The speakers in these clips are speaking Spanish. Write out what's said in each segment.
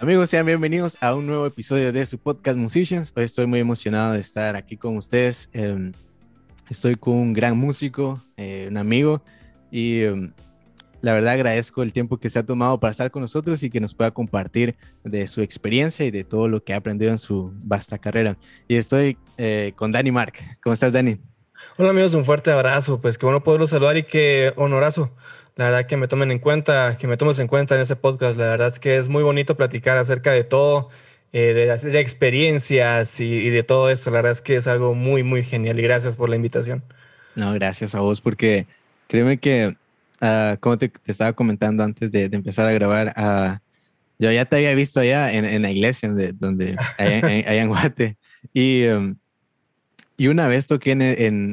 Amigos, sean bienvenidos a un nuevo episodio de su podcast Musicians. Hoy estoy muy emocionado de estar aquí con ustedes. Em, estoy con un gran músico, eh, un amigo, y em, la verdad agradezco el tiempo que se ha tomado para estar con nosotros y que nos pueda compartir de su experiencia y de todo lo que ha aprendido en su vasta carrera. Y estoy eh, con Dani Mark. ¿Cómo estás, Dani? Hola amigos, un fuerte abrazo. Pues qué bueno poderlos saludar y qué honorazo la verdad que me tomen en cuenta, que me tomes en cuenta en este podcast. La verdad es que es muy bonito platicar acerca de todo, eh, de, experiencias y, de todo eso. La verdad es que es algo muy, muy genial y gracias por la invitación. No, gracias a vos porque créeme que, uh, como te, estaba comentando antes de, empezar a grabar, uh, yo ya te había visto allá en, la iglesia, donde, donde allá, en Guate. Y, um, y una vez toqué en,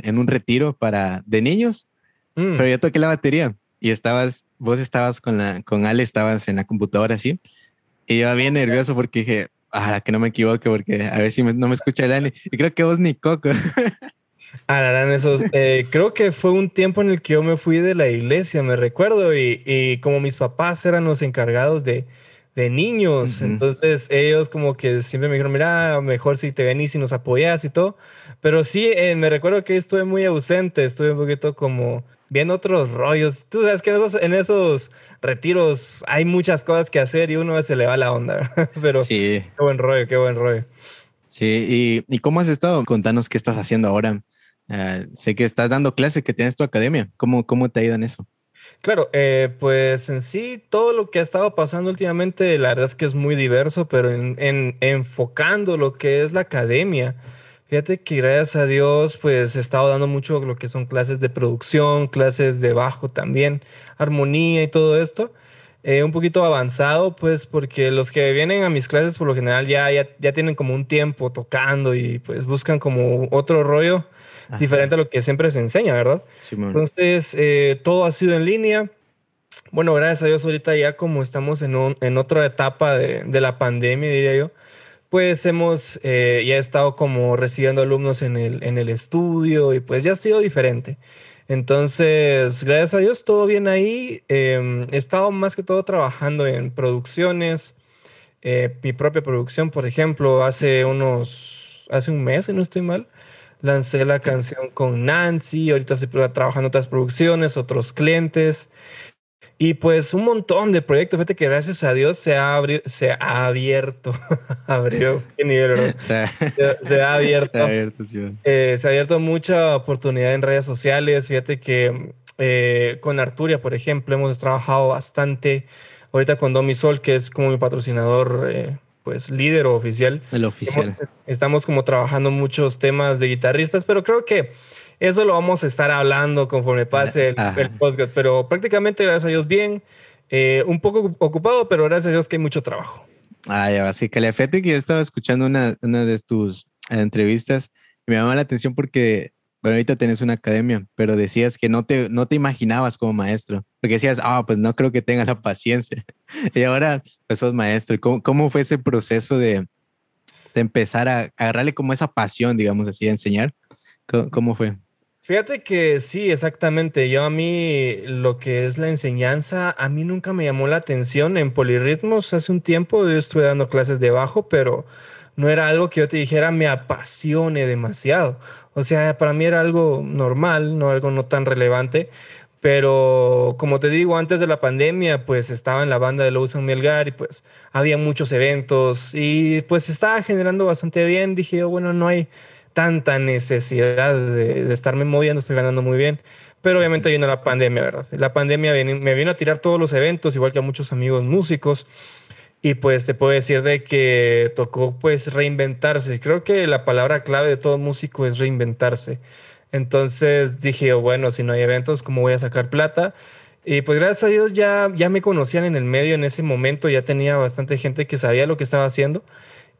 en, un retiro para de niños, mm. pero yo toqué la batería y estabas, vos estabas con, la, con Ale, estabas en la computadora así, y yo bien nervioso porque dije, ah, que no me equivoque, porque a ver si no me escucha Dani. Y creo que vos ni Coco. Ah, esos. Eh, creo que fue un tiempo en el que yo me fui de la iglesia, me recuerdo, y, y como mis papás eran los encargados de, de niños, entonces ellos como que siempre me dijeron, mira, mejor si te venís y nos apoyas y todo. Pero sí, eh, me recuerdo que estuve muy ausente, estuve un poquito como viendo otros rollos. Tú sabes que en esos, retiros hay muchas cosas que hacer y uno se le va la onda, pero sí. qué buen rollo, qué buen rollo. Sí, ¿y, cómo has estado? Contanos qué estás haciendo ahora. Ah, sé que estás dando clases, que tienes tu academia. ¿Cómo, cómo te ha ido en eso? Claro, eh, pues en sí todo lo que ha estado pasando últimamente, la verdad es que es muy diverso, pero en enfocando lo que es la academia, Fíjate que gracias a Dios, pues he estado dando mucho lo que son clases de producción, clases de bajo también, armonía y todo esto. Eh, un poquito avanzado, pues, porque los que vienen a mis clases por lo general ya, ya, tienen como un tiempo tocando y pues buscan como otro rollo diferente a lo que siempre se enseña, ¿verdad? Entonces, eh, todo ha sido en línea. Bueno, gracias a Dios ahorita ya como estamos en, en otra etapa de, de la pandemia, diría yo, pues hemos eh, ya estado como recibiendo alumnos en el, en el estudio y pues ya ha sido diferente. Entonces, gracias a Dios, todo bien ahí. Em, he estado más que todo trabajando en producciones. Eh, mi propia producción, por ejemplo, hace unos, hace un mes, si no estoy mal, lancé la canción con Nancy. Ahorita estoy trabajando en otras producciones, otros clientes. Y pues un montón de proyectos. Fíjate que gracias a Dios se ha, se ha abierto. Abrió. Qué nivel, se, ha abierto. Se ha abierto, eh, se ha abierto mucha oportunidad en redes sociales. Fíjate que eh, con Arturia, por ejemplo, hemos trabajado bastante. Ahorita con Domisol, que es como mi patrocinador, eh, pues líder o oficial. El oficial. estamos como trabajando muchos temas de guitarristas, pero creo que eso lo vamos a estar hablando conforme pase el, podcast, pero prácticamente, gracias a Dios, bien. Eh, un poco ocupado, pero gracias a Dios que hay mucho trabajo. Ah, ya, así que fíjate que yo estaba escuchando una, una de tus entrevistas y me llamó la atención porque, bueno, ahorita tenés una academia, pero decías que no te, no te imaginabas como maestro, porque decías, ah, pues no creo que tenga la paciencia. y ahora, pues sos maestro. ¿Cómo, cómo fue ese proceso de, de empezar a agarrarle como esa pasión, digamos así, a enseñar? cómo fue? Fíjate que sí, exactamente. Yo a mí lo que es la enseñanza, a mí nunca me llamó la atención en polirritmos. Hace un tiempo yo estuve dando clases de bajo, pero no era algo que yo te dijera me apasione demasiado. O sea, para mí era algo normal, no algo no tan relevante. Pero como te digo, antes de la pandemia, pues estaba en la banda de Luz Mielgar y pues había muchos eventos y pues estaba generando bastante bien. Dije, bueno, no hay tanta necesidad de, estarme moviendo, estoy ganando muy bien. Pero obviamente vino la pandemia, ¿verdad? La pandemia me vino a tirar todos los eventos, igual que a muchos amigos músicos. Y pues te puedo decir de que tocó pues reinventarse. Creo que la palabra clave de todo músico es reinventarse. Entonces dije, bueno, si no hay eventos, ¿cómo voy a sacar plata? Y pues gracias a Dios ya, ya me conocían en el medio en ese momento, ya tenía bastante gente que sabía lo que estaba haciendo.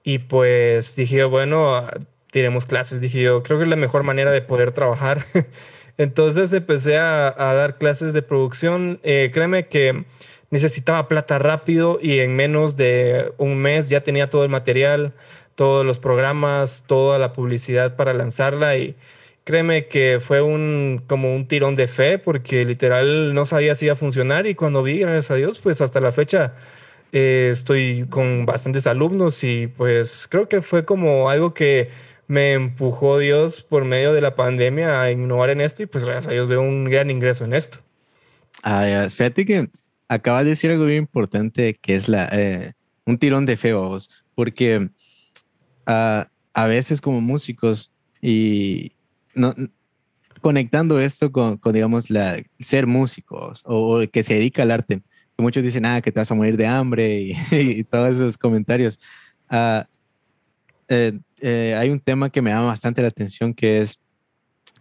Y pues dije, bueno, tiremos clases. Dije yo, creo que es la mejor manera de poder trabajar. Entonces empecé a, dar clases de producción. Eh, créeme que necesitaba plata rápido y en menos de un mes ya tenía todo el material, todos los programas, toda la publicidad para lanzarla y créeme que fue un como un tirón de fe porque literal no sabía si iba a funcionar y cuando vi, gracias a Dios, pues hasta la fecha Eh, estoy con bastantes alumnos y pues creo que fue como algo que me empujó Dios por medio de la pandemia a innovar en esto y pues gracias a Dios veo un gran ingreso en esto. Ah, fíjate que acabas de decir algo bien importante que es la, eh, un tirón de fe, vos, porque uh, a veces como músicos y no, conectando esto con, con, digamos, la, ser músicos o, que se dedica al arte, muchos dicen, ah, que te vas a morir de hambre y, todos esos comentarios. Uh, eh, eh, hay un tema que me llama bastante la atención que es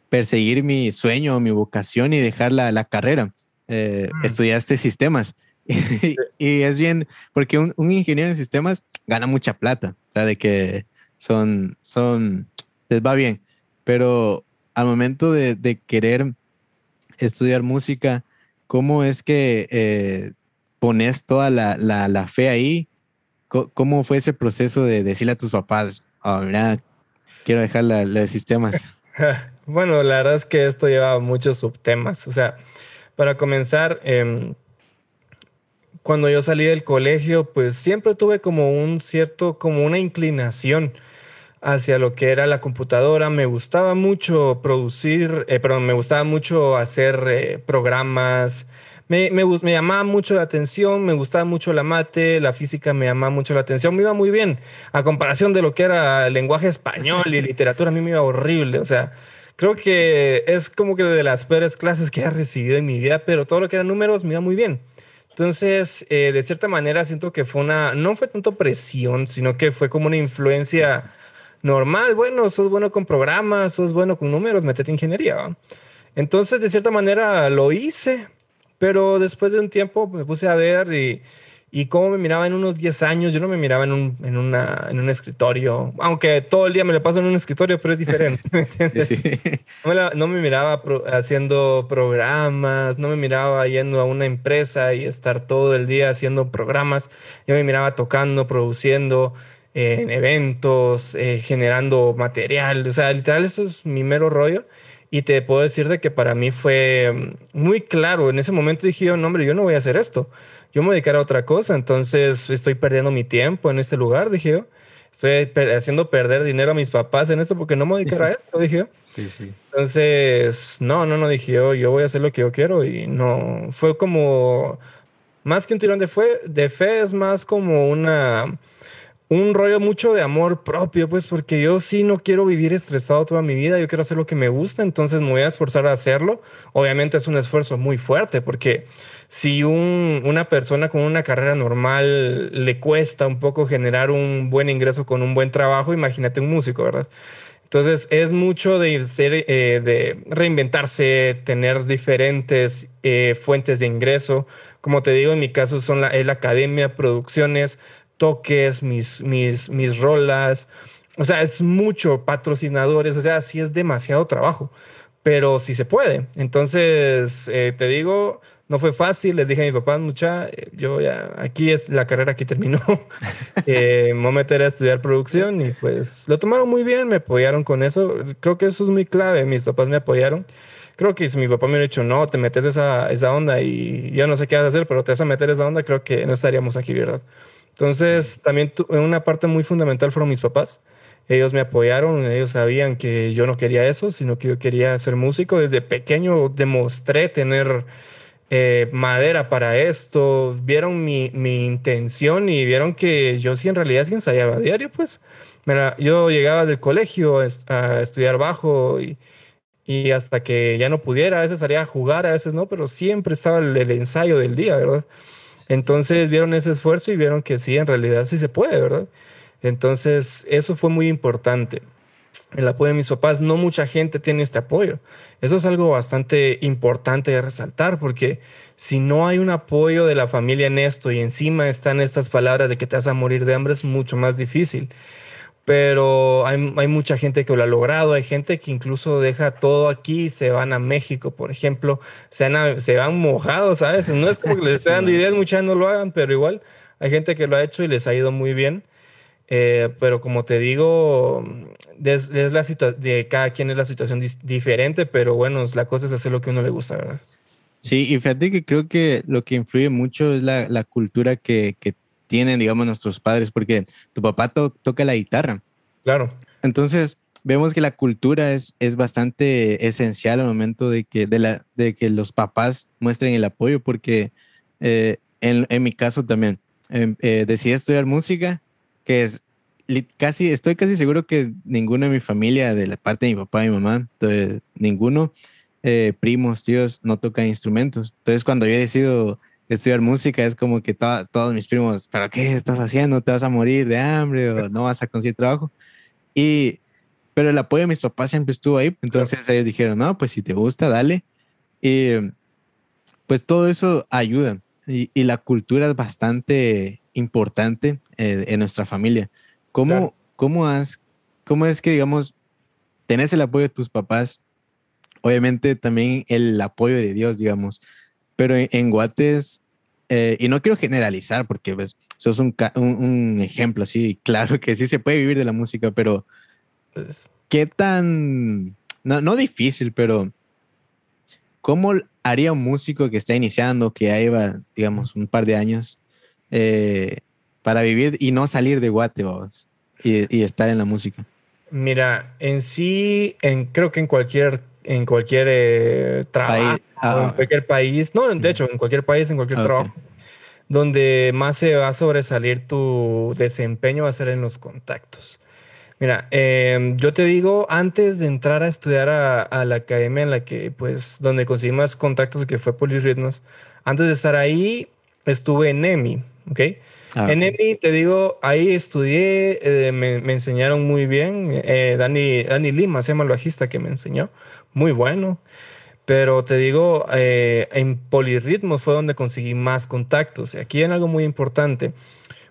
perseguir mi sueño, mi vocación y dejar la, la carrera. Eh, mm. Estudiaste sistemas. y, es bien, porque un, un, ingeniero en sistemas gana mucha plata, o sea, de que son, son, les va bien, pero al momento de, de querer estudiar música, ¿cómo es que eh, pones toda la, la, la, fe ahí? ¿Cómo fue ese proceso de decirle a tus papás, oh, mira, quiero dejar la, sistemas? bueno, la verdad es que esto lleva muchos subtemas. O sea, para comenzar, eh, cuando yo salí del colegio, pues siempre tuve como un cierto, como una inclinación hacia lo que era la computadora. Me gustaba mucho producir, eh, perdón, me gustaba mucho hacer eh, programas. Me, me, me, llamaba mucho la atención, me gustaba mucho la mate, la física me llamaba mucho la atención, me iba muy bien. A comparación de lo que era el lenguaje español y literatura, a mí me iba horrible. O sea, creo que es como que de las peores clases que he recibido en mi vida, pero todo lo que eran números me iba muy bien. Entonces, eh, de cierta manera, siento que fue una, no fue tanto presión, sino que fue como una influencia normal. Bueno, sos bueno con programas, sos bueno con números, metete ingeniería. Entonces, de cierta manera, lo hice, pero después de un tiempo me puse a ver y y cómo me miraba en unos 10 años, yo no me miraba en un, en, una, en un escritorio, aunque todo el día me lo paso en un escritorio, pero es diferente. No, me no, me miraba haciendo programas, no me miraba yendo a una empresa y estar todo el día haciendo programas. Yo me miraba tocando, produciendo en eventos, eh, generando material. O sea, literal, eso es mi mero rollo. Y te puedo decir de que para mí fue muy claro. En ese momento dije, no, hombre, yo no voy a hacer esto yo me dedicaré a otra cosa, entonces estoy perdiendo mi tiempo en este lugar, dije yo. Estoy haciendo perder dinero a mis papás en esto porque no me dedicaré a esto, dije yo. Sí, sí. Entonces, no, no, no, dije yo, yo voy a hacer lo que yo quiero y no, fue como, más que un tirón de, fe, de fe, es más como una un rollo mucho de amor propio, pues porque yo sí no quiero vivir estresado toda mi vida, yo quiero hacer lo que me gusta, entonces me voy a esforzar a hacerlo. Obviamente es un esfuerzo muy fuerte porque si un, una persona con una carrera normal le cuesta un poco generar un buen ingreso con un buen trabajo, imagínate un músico, ¿verdad? Entonces es mucho de, ser, eh, de reinventarse, tener diferentes eh, fuentes de ingreso. Como te digo, en mi caso son la, es la academia, producciones, toques, mis, mis, mis rolas. O sea, es mucho patrocinadores, o sea, sí es demasiado trabajo, pero sí se puede. Entonces, eh, te digo, no fue fácil, les dije a mi papá, mucha, eh, yo ya, aquí es, la carrera aquí terminó, eh, me voy a meter a estudiar producción y pues lo tomaron muy bien, me apoyaron con eso, creo que eso es muy clave, mis papás me apoyaron. Creo que si mi papá me hubiera dicho, no, te metes esa, esa onda y yo no sé qué vas a hacer, pero te vas a meter esa onda, creo que no estaríamos aquí, ¿verdad? Entonces, también una parte muy fundamental fueron mis papás. Ellos me apoyaron, ellos sabían que yo no quería eso, sino que yo quería ser músico. Desde pequeño demostré tener eh, madera para esto, vieron mi, mi, intención y vieron que yo sí en realidad sí ensayaba a diario, pues. Mira, yo llegaba del colegio a, estudiar bajo y, y, hasta que ya no pudiera, a veces salía a jugar, a veces no, pero siempre estaba el ensayo del día, ¿verdad? Entonces vieron ese esfuerzo y vieron que sí, en realidad sí se puede, ¿verdad? Entonces eso fue muy importante. El apoyo de mis papás, no mucha gente tiene este apoyo. Eso es algo bastante importante de resaltar porque si no hay un apoyo de la familia en esto y encima están estas palabras de que te vas a morir de hambre, es mucho más difícil pero hay, mucha gente que lo ha logrado, hay gente que incluso deja todo aquí y se van a México, por ejemplo, se, han, se van mojados, ¿sabes? No es como que les esté dando ideas, muchas no lo hagan, pero igual hay gente que lo ha hecho y les ha ido muy bien. Eh, pero como te digo, es, la de cada quien es la situación diferente, pero bueno, la cosa es hacer lo que a uno le gusta, ¿verdad? Sí, y fíjate que creo que lo que influye mucho es la, la cultura que, que tienen, digamos, nuestros padres, porque tu papá toca la guitarra. Claro. Entonces, vemos que la cultura es, es bastante esencial al momento de que, de, la, de que los papás muestren el apoyo, porque eh, en, en, mi caso también em, eh, decidí estudiar música, que es casi, estoy casi seguro que ninguno de mi familia, de la parte de mi papá y mi mamá, entonces, ninguno, eh, primos, tíos, no tocan instrumentos. Entonces, cuando yo he decidido estudiar música, es como que todos mis primos, ¿pero qué estás haciendo? ¿Te vas a morir de hambre o no vas a conseguir trabajo? Y pero el apoyo de mis papás siempre estuvo ahí. Entonces ellos dijeron, no, pues si te gusta, dale. Y pues todo eso ayuda. Y, y la cultura es bastante importante eh, en nuestra familia. ¿Cómo, cómo, has, ¿Cómo es que, digamos, tenés el apoyo de tus papás? Obviamente también el apoyo de Dios, digamos. Pero en, Guates, eh, y no quiero generalizar porque pues, sos un, un, un ejemplo así, claro que sí se puede vivir de la música, pero pues, ¿Qué tan, no, no difícil, pero cómo haría un músico que está iniciando, que ya lleva, digamos, un par de años, eh, para vivir y no salir de Guate, y, y, estar en la música? Mira, en sí, en, creo que en cualquier, en cualquier eh, trabajo, ah, en cualquier país, no, de hecho, en cualquier país, en cualquier trabajo, donde más se va a sobresalir tu desempeño va a ser en los contactos. Mira, em, yo te digo, antes de entrar a estudiar a, la academia en la que, pues, donde conseguí más contactos, que fue Polirritmos, antes de estar ahí, estuve en EMI, ¿ok? Ah, en EMI, te digo, ahí estudié, eh, me, enseñaron muy bien. Eh, Dani, Dani Lima, se llama el bajista que me enseñó, muy bueno. Pero te digo, eh, en Polirritmos fue donde conseguí más contactos. Aquí hay algo muy importante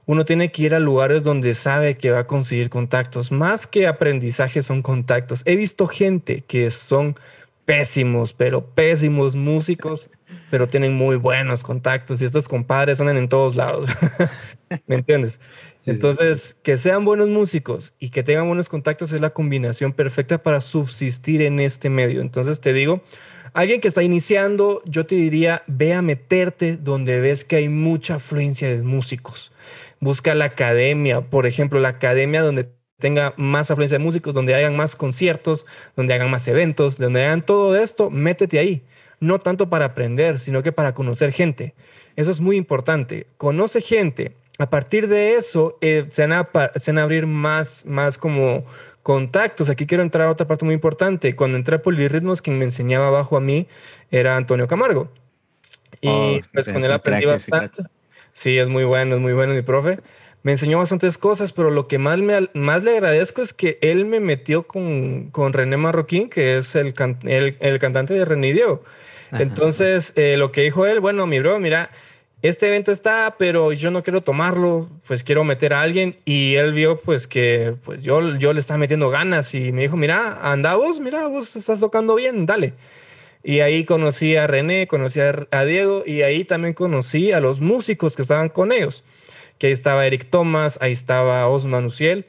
uno tiene que ir a lugares donde sabe que va a conseguir contactos. Más que aprendizaje son contactos. He visto gente que son pésimos, pero pésimos músicos, pero tienen muy buenos contactos y estos compadres andan en todos lados. ¿Me entiendes? Entonces, que sean buenos músicos y que tengan buenos contactos es la combinación perfecta para subsistir en este medio. Entonces, te digo, alguien que está iniciando, yo te diría, ve a meterte donde ves que hay mucha afluencia de músicos busca la academia, por ejemplo, la academia donde tenga más afluencia de músicos, donde hagan más conciertos, donde hagan más eventos, donde hagan todo esto, métete ahí. No tanto para aprender, sino que para conocer gente. Eso es muy importante. Conoce gente. A partir de eso, eh, se, van a, abrir más, más como contactos. Aquí quiero entrar a otra parte muy importante. Cuando entré a Polirritmos, quien me enseñaba abajo a mí era Antonio Camargo. Y oh, pues con él aprendí bastante. Sí, es muy bueno, es muy bueno mi profe. Me enseñó bastantes cosas, pero lo que más, me, más le agradezco es que él me metió con, con René Marroquín, que es el, el, cantante de René Diego. Entonces, eh, lo que dijo él, bueno, mi bro, mira, este evento está, pero yo no quiero tomarlo, pues quiero meter a alguien. Y él vio, pues, que pues yo, yo le estaba metiendo ganas y me dijo, mira, anda vos, mira, vos estás tocando bien, dale. Y ahí conocí a René, conocí a Diego y ahí también conocí a los músicos que estaban con ellos. Que ahí estaba Eric Thomas, ahí estaba Osman Uciel.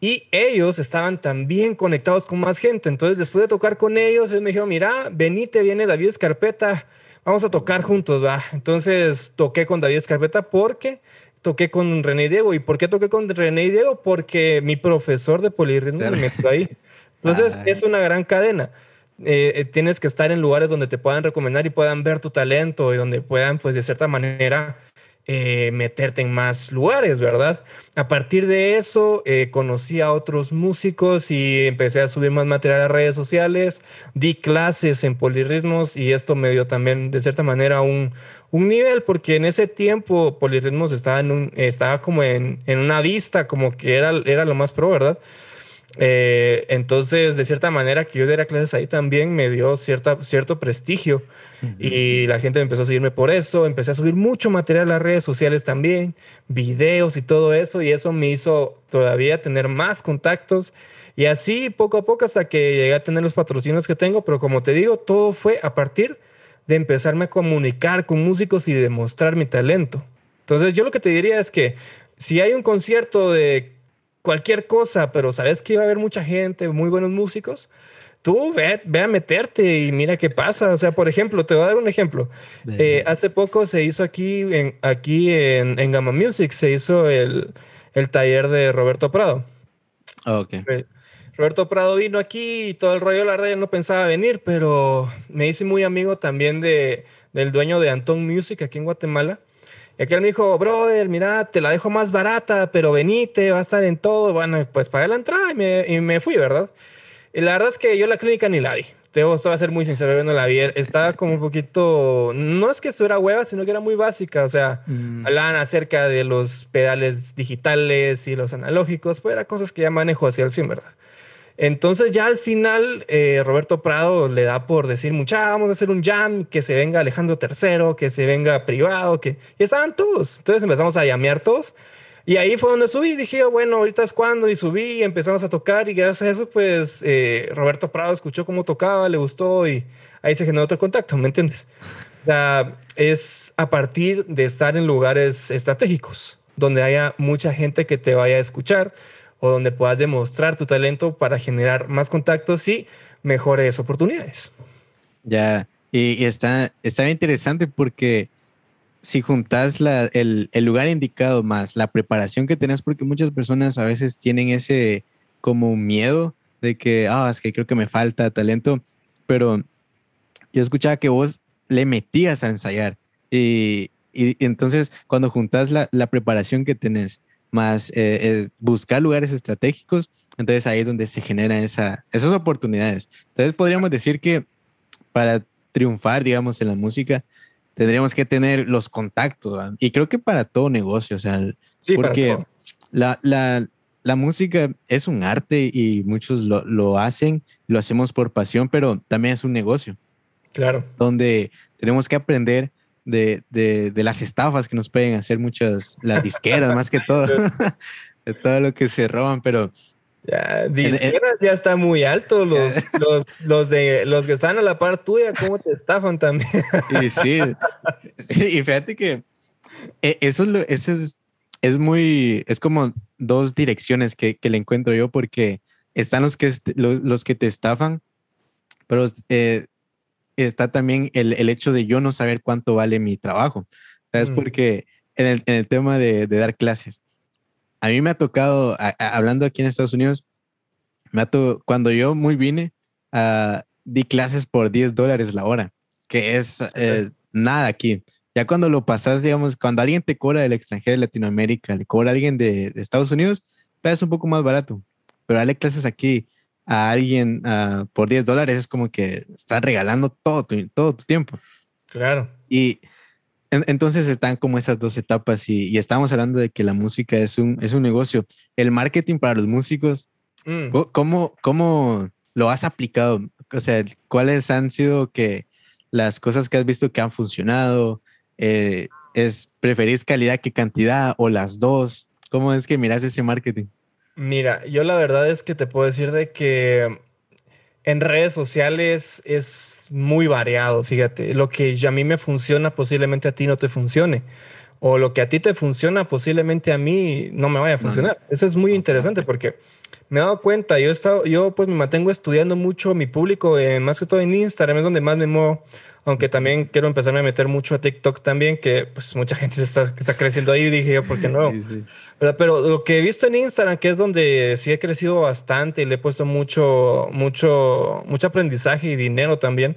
Y ellos estaban también conectados con más gente. Entonces, después de tocar con ellos, ellos me dijeron, mira, venite, viene David Escarpeta, vamos a tocar juntos, va. Entonces, toqué con David Escarpeta porque toqué con René Diego. ¿Y por qué toqué con René Diego? Porque mi profesor de polirritmo me metió ahí. Entonces, ah. es una gran cadena. Eh, eh, tienes que estar en lugares donde te puedan recomendar y puedan ver tu talento y donde puedan, pues, de cierta manera, eh, meterte en más lugares, ¿verdad? A partir de eso, conocí a otros músicos y empecé a subir más material a redes sociales, di clases en polirritmos y esto me dio también, de cierta manera, un, un nivel, porque en ese tiempo polirritmos estaba, en un, estaba como en, en una vista, como que era, era lo más pro, ¿verdad? Eh, entonces, de cierta manera, que yo diera clases ahí también me dio cierta, cierto prestigio y la gente empezó a seguirme por eso. Empecé a subir mucho material a las redes sociales también, videos y todo eso, y eso me hizo todavía tener más contactos. Y así poco a poco hasta que llegué a tener los patrocinios que tengo, pero como te digo, todo fue a partir de empezarme a comunicar con músicos y demostrar mi talento. Entonces, yo lo que te diría es que si hay un concierto de cualquier cosa, pero sabes que iba a haber mucha gente, muy buenos músicos, tú ve, ve, a meterte y mira qué pasa. O sea, por ejemplo, te voy a dar un ejemplo. Eh, hace poco se hizo aquí en, aquí en, en Gamma Music, se hizo el, el taller de Roberto Prado. Oh, ok. Pues, Roberto Prado vino aquí y todo el rollo, la verdad, no pensaba venir, pero me hice muy amigo también de, del dueño de Anton Music aquí en Guatemala. Y aquel me dijo, brother, mira, te la dejo más barata, pero venite, va a estar en todo. Bueno, pues pagué la entrada y me, y me fui, ¿verdad? Y la verdad es que yo la clínica ni la vi. Te voy a ser muy sincero, yo no la vi. Estaba como un poquito, no es que estuviera hueva, sino que era muy básica. O sea, mm. hablaban acerca de los pedales digitales y los analógicos, pues eran cosas que ya manejo hacia el 100, ¿verdad? Entonces ya al final eh, Roberto Prado le da por decir, mucha, vamos a hacer un jam, que se venga Alejandro III, que se venga privado, que... Y estaban todos. Entonces empezamos a llamear todos. Y ahí fue donde subí, dije, bueno, ahorita es cuando, y subí y empezamos a tocar y gracias a eso, pues eh, Roberto Prado escuchó cómo tocaba, le gustó y ahí se generó otro contacto, ¿me entiendes? Es a partir de estar en lugares estratégicos, donde haya mucha gente que te vaya a escuchar, o donde puedas demostrar tu talento para generar más contactos y mejores oportunidades. Ya, y, está, está interesante porque si juntas la, el, el, lugar indicado más la preparación que tenés, porque muchas personas a veces tienen ese como miedo de que, ah, es que creo que me falta talento, pero yo escuchaba que vos le metías a ensayar y, y, entonces cuando juntas la, la preparación que tenés más eh, buscar lugares estratégicos, entonces ahí es donde se generan esa, esas oportunidades. Entonces podríamos decir que para triunfar, digamos, en la música, tendríamos que tener los contactos, y creo que para todo negocio, o sea, porque la, la, la, música es un arte y muchos lo, lo hacen, lo hacemos por pasión, pero también es un negocio. Claro. Donde tenemos que aprender de, de, de, las estafas que nos pueden hacer muchas, las disqueras más que todo, de todo lo que se roban, pero... Ya, disqueras ya está muy alto, los, los, los, de, los que están a la par tuya, ¿cómo te estafan también? Y sí, y fíjate que eh, eso, eso es, es muy, es como dos direcciones que, que le encuentro yo, porque están los que, los, los que te estafan, pero eh, está también el, el, hecho de yo no saber cuánto vale mi trabajo. ¿Sabes? Mm. Porque en el, en el, tema de, de, dar clases, a mí me ha tocado, hablando aquí en Estados Unidos, me ha cuando yo muy vine, uh, di clases por 10 dólares la hora, que es eh, nada aquí. Ya cuando lo pasas, digamos, cuando alguien te cobra del extranjero de Latinoamérica, le cobra a alguien de, de Estados Unidos, es un poco más barato. Pero darle clases aquí a alguien uh, por 10 dólares es como que estás regalando todo tu, todo tu tiempo. Claro. Y en, entonces están como esas dos etapas y, y, estamos hablando de que la música es un, es un negocio. El marketing para los músicos, mm. ¿cómo, ¿cómo lo has aplicado? O sea, ¿cuáles han sido que las cosas que has visto que han funcionado? Eh, ¿Es preferís calidad que cantidad o las dos? ¿Cómo es que miras ese marketing? Mira, yo la verdad es que te puedo decir de que en redes sociales es muy variado, fíjate. Lo que a mí me funciona posiblemente a ti no te funcione. O lo que a ti te funciona posiblemente a mí no me vaya a funcionar. Eso es muy interesante porque me he dado cuenta, yo he estado, yo pues me mantengo estudiando mucho mi público, eh, más que todo en Instagram, es donde más me muevo aunque también quiero empezarme a meter mucho a TikTok también, que pues mucha gente está, está creciendo ahí, dije yo, ¿por qué no? Pero lo que he visto en Instagram, que es donde sí he crecido bastante y le he puesto mucho, mucho, mucho aprendizaje y dinero también,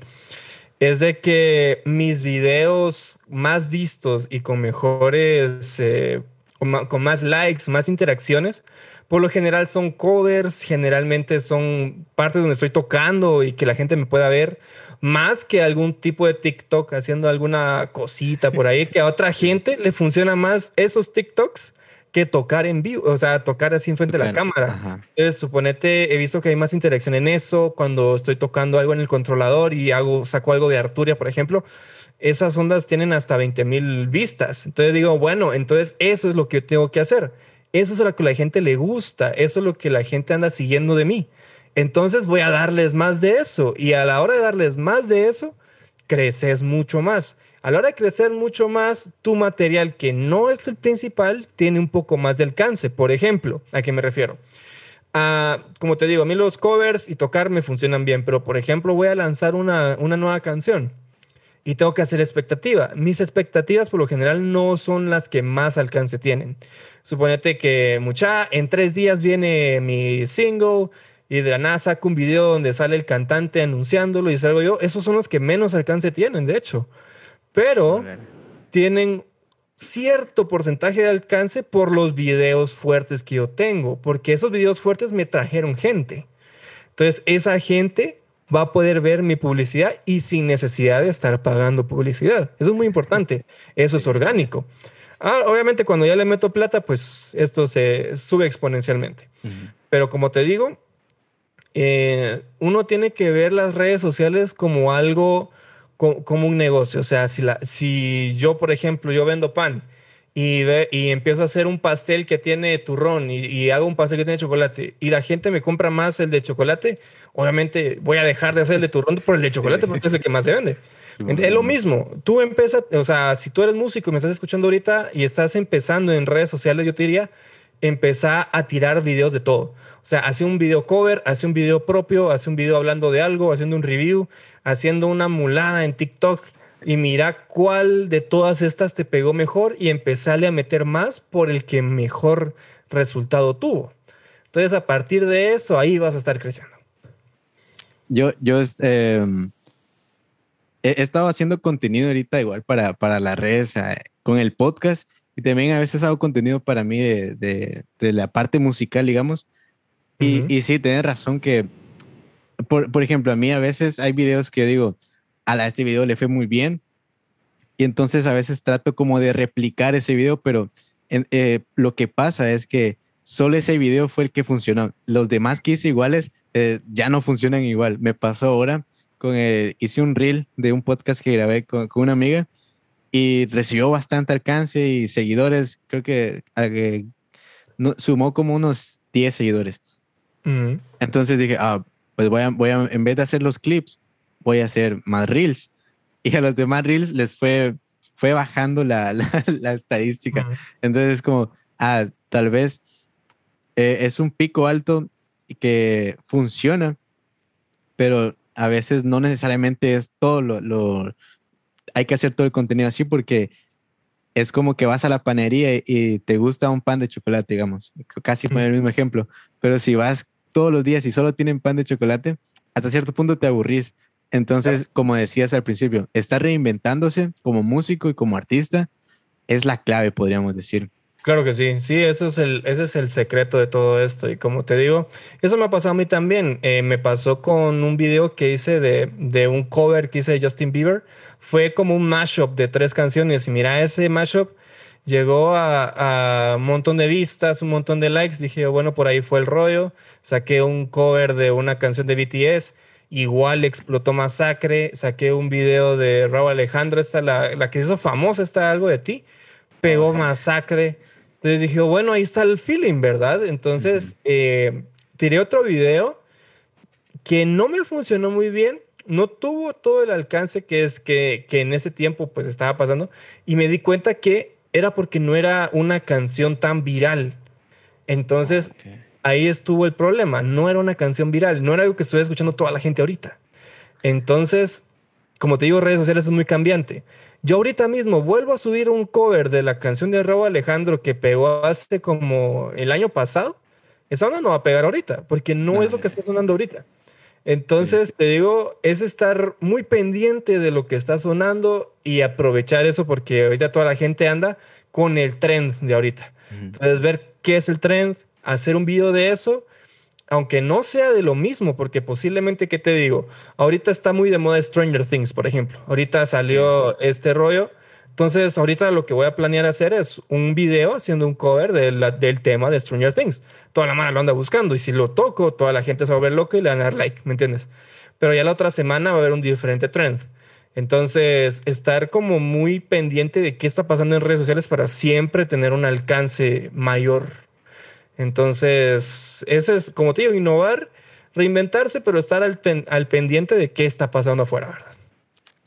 es de que mis videos más vistos y con mejores, eh, con más likes, más interacciones, por lo general son covers, generalmente son partes donde estoy tocando y que la gente me pueda ver más que algún tipo de TikTok haciendo alguna cosita por ahí, que a otra gente le funciona más esos TikToks que tocar en vivo, o sea, tocar así enfrente de la cámara. Entonces, suponete, he visto que hay más interacción en eso, cuando estoy tocando algo en el controlador y hago, saco algo de Arturia, por ejemplo, esas ondas tienen hasta 20 mil vistas. Entonces digo, bueno, entonces eso es lo que yo tengo que hacer. Eso es lo que la gente le gusta, eso es lo que la gente anda siguiendo de mí. Entonces voy a darles más de eso y a la hora de darles más de eso, creces mucho más. A la hora de crecer mucho más, tu material que no es el principal tiene un poco más de alcance. Por ejemplo, ¿a qué me refiero? ah, como te digo, a mí los covers y tocar me funcionan bien, pero por ejemplo voy a lanzar una, una nueva canción y tengo que hacer expectativa. Mis expectativas por lo general no son las que más alcance tienen. Suponete que mucha, en tres días viene mi single y de la nada saco un video donde sale el cantante anunciándolo y salgo yo. Esos son los que menos alcance tienen, de hecho. Pero tienen cierto porcentaje de alcance por los videos fuertes que yo tengo, porque esos videos fuertes me trajeron gente. Entonces, esa gente va a poder ver mi publicidad y sin necesidad de estar pagando publicidad. Eso es muy importante. Eso es orgánico. Ah, obviamente cuando ya le meto plata, pues esto se sube exponencialmente. Pero como te digo, eh, uno tiene que ver las redes sociales como algo, como, un negocio. O sea, si, la, si yo, por ejemplo, yo vendo pan y, y empiezo a hacer un pastel que tiene turrón y, y, hago un pastel que tiene chocolate y la gente me compra más el de chocolate, obviamente voy a dejar de hacer el de turrón por el de chocolate porque es el que más se vende. Es lo mismo. Tú empiezas, o sea, si tú eres músico y me estás escuchando ahorita y estás empezando en redes sociales, yo te diría, empezar a tirar videos de todo. O sea, hace un video cover, hace un video propio, hace un video hablando de algo, haciendo un review, haciendo una mulada en TikTok y mira cuál de todas estas te pegó mejor y empezarle a meter más por el que mejor resultado tuvo. Entonces, a partir de eso, ahí vas a estar creciendo. Yo, yo, este, he, estado haciendo contenido ahorita igual para, para las redes con el podcast y también a veces hago contenido para mí de, de la parte musical, digamos. Y, y sí, tienes razón que, por, por, ejemplo, a mí a veces hay videos que yo digo, a la este video le fue muy bien. Y entonces a veces trato como de replicar ese video, pero eh, lo que pasa es que solo ese video fue el que funcionó. Los demás que hice iguales eh, ya no funcionan igual. Me pasó ahora con el, hice un reel de un podcast que grabé con, una amiga y recibió bastante alcance y seguidores, creo que, sumó como unos 10 seguidores. Entonces dije, ah, pues voy a, voy a, en vez de hacer los clips, voy a hacer más reels. Y a los demás reels les fue, fue bajando la, la, estadística. Entonces es como, ah, tal vez eh, es un pico alto que funciona, pero a veces no necesariamente es todo lo, hay que hacer todo el contenido así porque es como que vas a la panería y, te gusta un pan de chocolate, digamos, casi poner el mismo ejemplo, pero si vas todos los días y solo tienen pan de chocolate, hasta cierto punto te aburrís. Entonces, como decías al principio, estar reinventándose como músico y como artista es la clave, podríamos decir. Claro que sí, sí, eso es el, ese es el secreto de todo esto. Y como te digo, eso me ha pasado a mí también. Eh, me pasó con un video que hice de, de, un cover que hice de Justin Bieber. Fue como un mashup de tres canciones. Y mira, ese mashup llegó a, a, un montón de vistas, un montón de likes. Dije, bueno, por ahí fue el rollo. Saqué un cover de una canción de BTS. Igual explotó Masacre. Saqué un video de Raúl Alejandro, esta, la, la que hizo famosa, está algo de ti. Pegó Masacre entonces dije, bueno, ahí está el feeling, ¿verdad? Entonces eh, tiré otro video que no me funcionó muy bien, no tuvo todo el alcance que es que, que en ese tiempo pues estaba pasando y me di cuenta que era porque no era una canción tan viral. Entonces ahí estuvo el problema, no era una canción viral, no era algo que estuviera escuchando toda la gente ahorita. Entonces, como te digo, redes sociales es muy cambiante. Yo ahorita mismo vuelvo a subir un cover de la canción de Raúl Alejandro que pegó hace como el año pasado. Esa onda no va a pegar ahorita, porque no, es lo que está sonando ahorita. Entonces, te digo, es estar muy pendiente de lo que está sonando y aprovechar eso porque ahorita toda la gente anda con el trend de ahorita. Entonces, ver qué es el trend, hacer un video de eso aunque no sea de lo mismo, porque posiblemente, ¿qué te digo? Ahorita está muy de moda Stranger Things, por ejemplo. Ahorita salió este rollo. Entonces, ahorita lo que voy a planear hacer es un video haciendo un cover del tema de Stranger Things. Toda la mano lo anda buscando y si lo toco, toda la gente se va a ver loca y le van a dar like, ¿me entiendes? Pero ya la otra semana va a haber un diferente trend. Entonces, estar como muy pendiente de qué está pasando en redes sociales para siempre tener un alcance mayor entonces, ese es, como te digo, innovar, reinventarse, pero estar al, al pendiente de qué está pasando afuera, ¿verdad?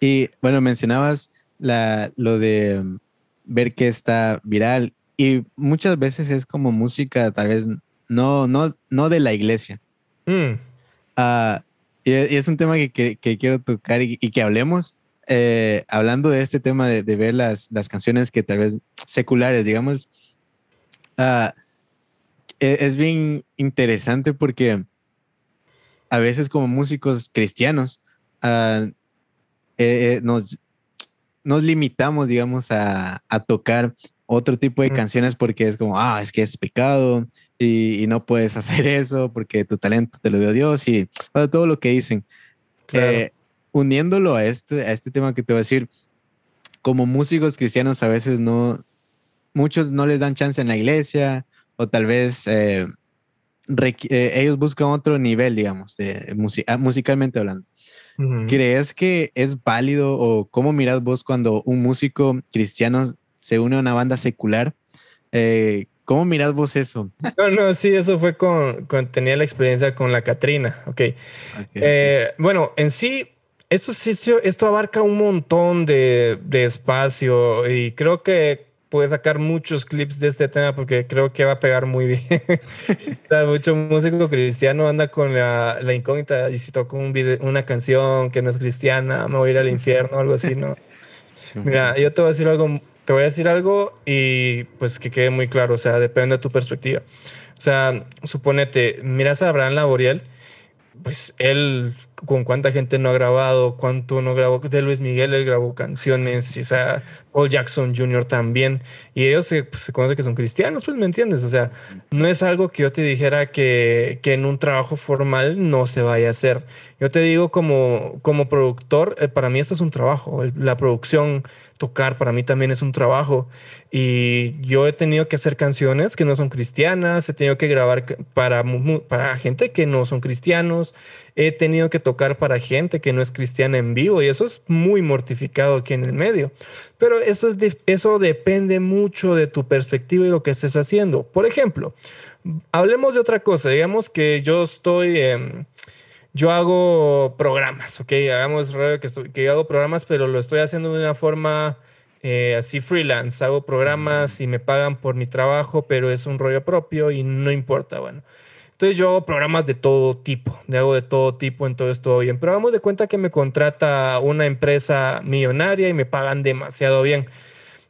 Y bueno, mencionabas la, lo de ver qué está viral y muchas veces es como música tal vez no, no, no de la iglesia. Mm. Ah, y, es un tema que, quiero tocar y, que hablemos. Eh, hablando de este tema de, ver las, las, canciones que tal vez seculares, digamos, e, es bien interesante porque a veces como músicos cristianos ah, eh, eh, nos, nos limitamos, digamos, a, tocar otro tipo de canciones porque es como, ah, es que es pecado y, no puedes hacer eso porque tu talento te lo dio Dios y todo lo que dicen. Eh, uniéndolo a este, a este tema que te voy a decir, como músicos cristianos a veces no, muchos no les dan chance en la iglesia o tal vez eh, eh, ellos buscan otro nivel, digamos, de, ah, musicalmente hablando. ¿Crees que es válido o cómo miras vos cuando un músico cristiano se une a una banda secular? Eh, ¿Cómo miras vos eso? No, no, sí, eso fue con, tenía la experiencia con la Catrina, ok. Eh, bueno, en sí, esto, sí, esto abarca un montón de, de espacio y creo que puedes sacar muchos clips de este tema porque creo que va a pegar muy bien. Mucho músico cristiano anda con la, la incógnita y si toco un video, una canción que no es cristiana, me voy a ir al infierno o algo así, ¿no? Mira, yo te voy a decir algo, te voy a decir algo y pues que quede muy claro, o sea, depende de tu perspectiva. O sea, suponete, miras a Abraham Laboriel pues él con cuánta gente no ha grabado, cuánto no grabó de Luis Miguel, él grabó canciones, y, o sea, Paul Jackson Jr. también, y ellos se, pues, se conoce que son cristianos, pues me entiendes, o sea, no es algo que yo te dijera que, que en un trabajo formal no se vaya a hacer. Yo te digo como, como productor, eh, para mí esto es un trabajo, la producción tocar para mí también es un trabajo. Y yo he tenido que hacer canciones que no son cristianas, he tenido que grabar para, para gente que no son cristianos, he tenido que tocar para gente que no es cristiana en vivo y eso es muy mortificado aquí en el medio. Pero eso, es eso depende mucho de tu perspectiva y lo que estés haciendo. Por ejemplo, hablemos de otra cosa. Digamos que yo estoy yo hago programas, ¿ok? Hagamos que, que yo hago programas, pero lo estoy haciendo de una forma eh, así freelance. Hago programas y me pagan por mi trabajo, pero es un rollo propio y no importa, bueno. Entonces yo hago programas de todo tipo, de hago de todo tipo, entonces todo bien. Pero vamos de cuenta que me contrata una empresa millonaria y me pagan demasiado bien.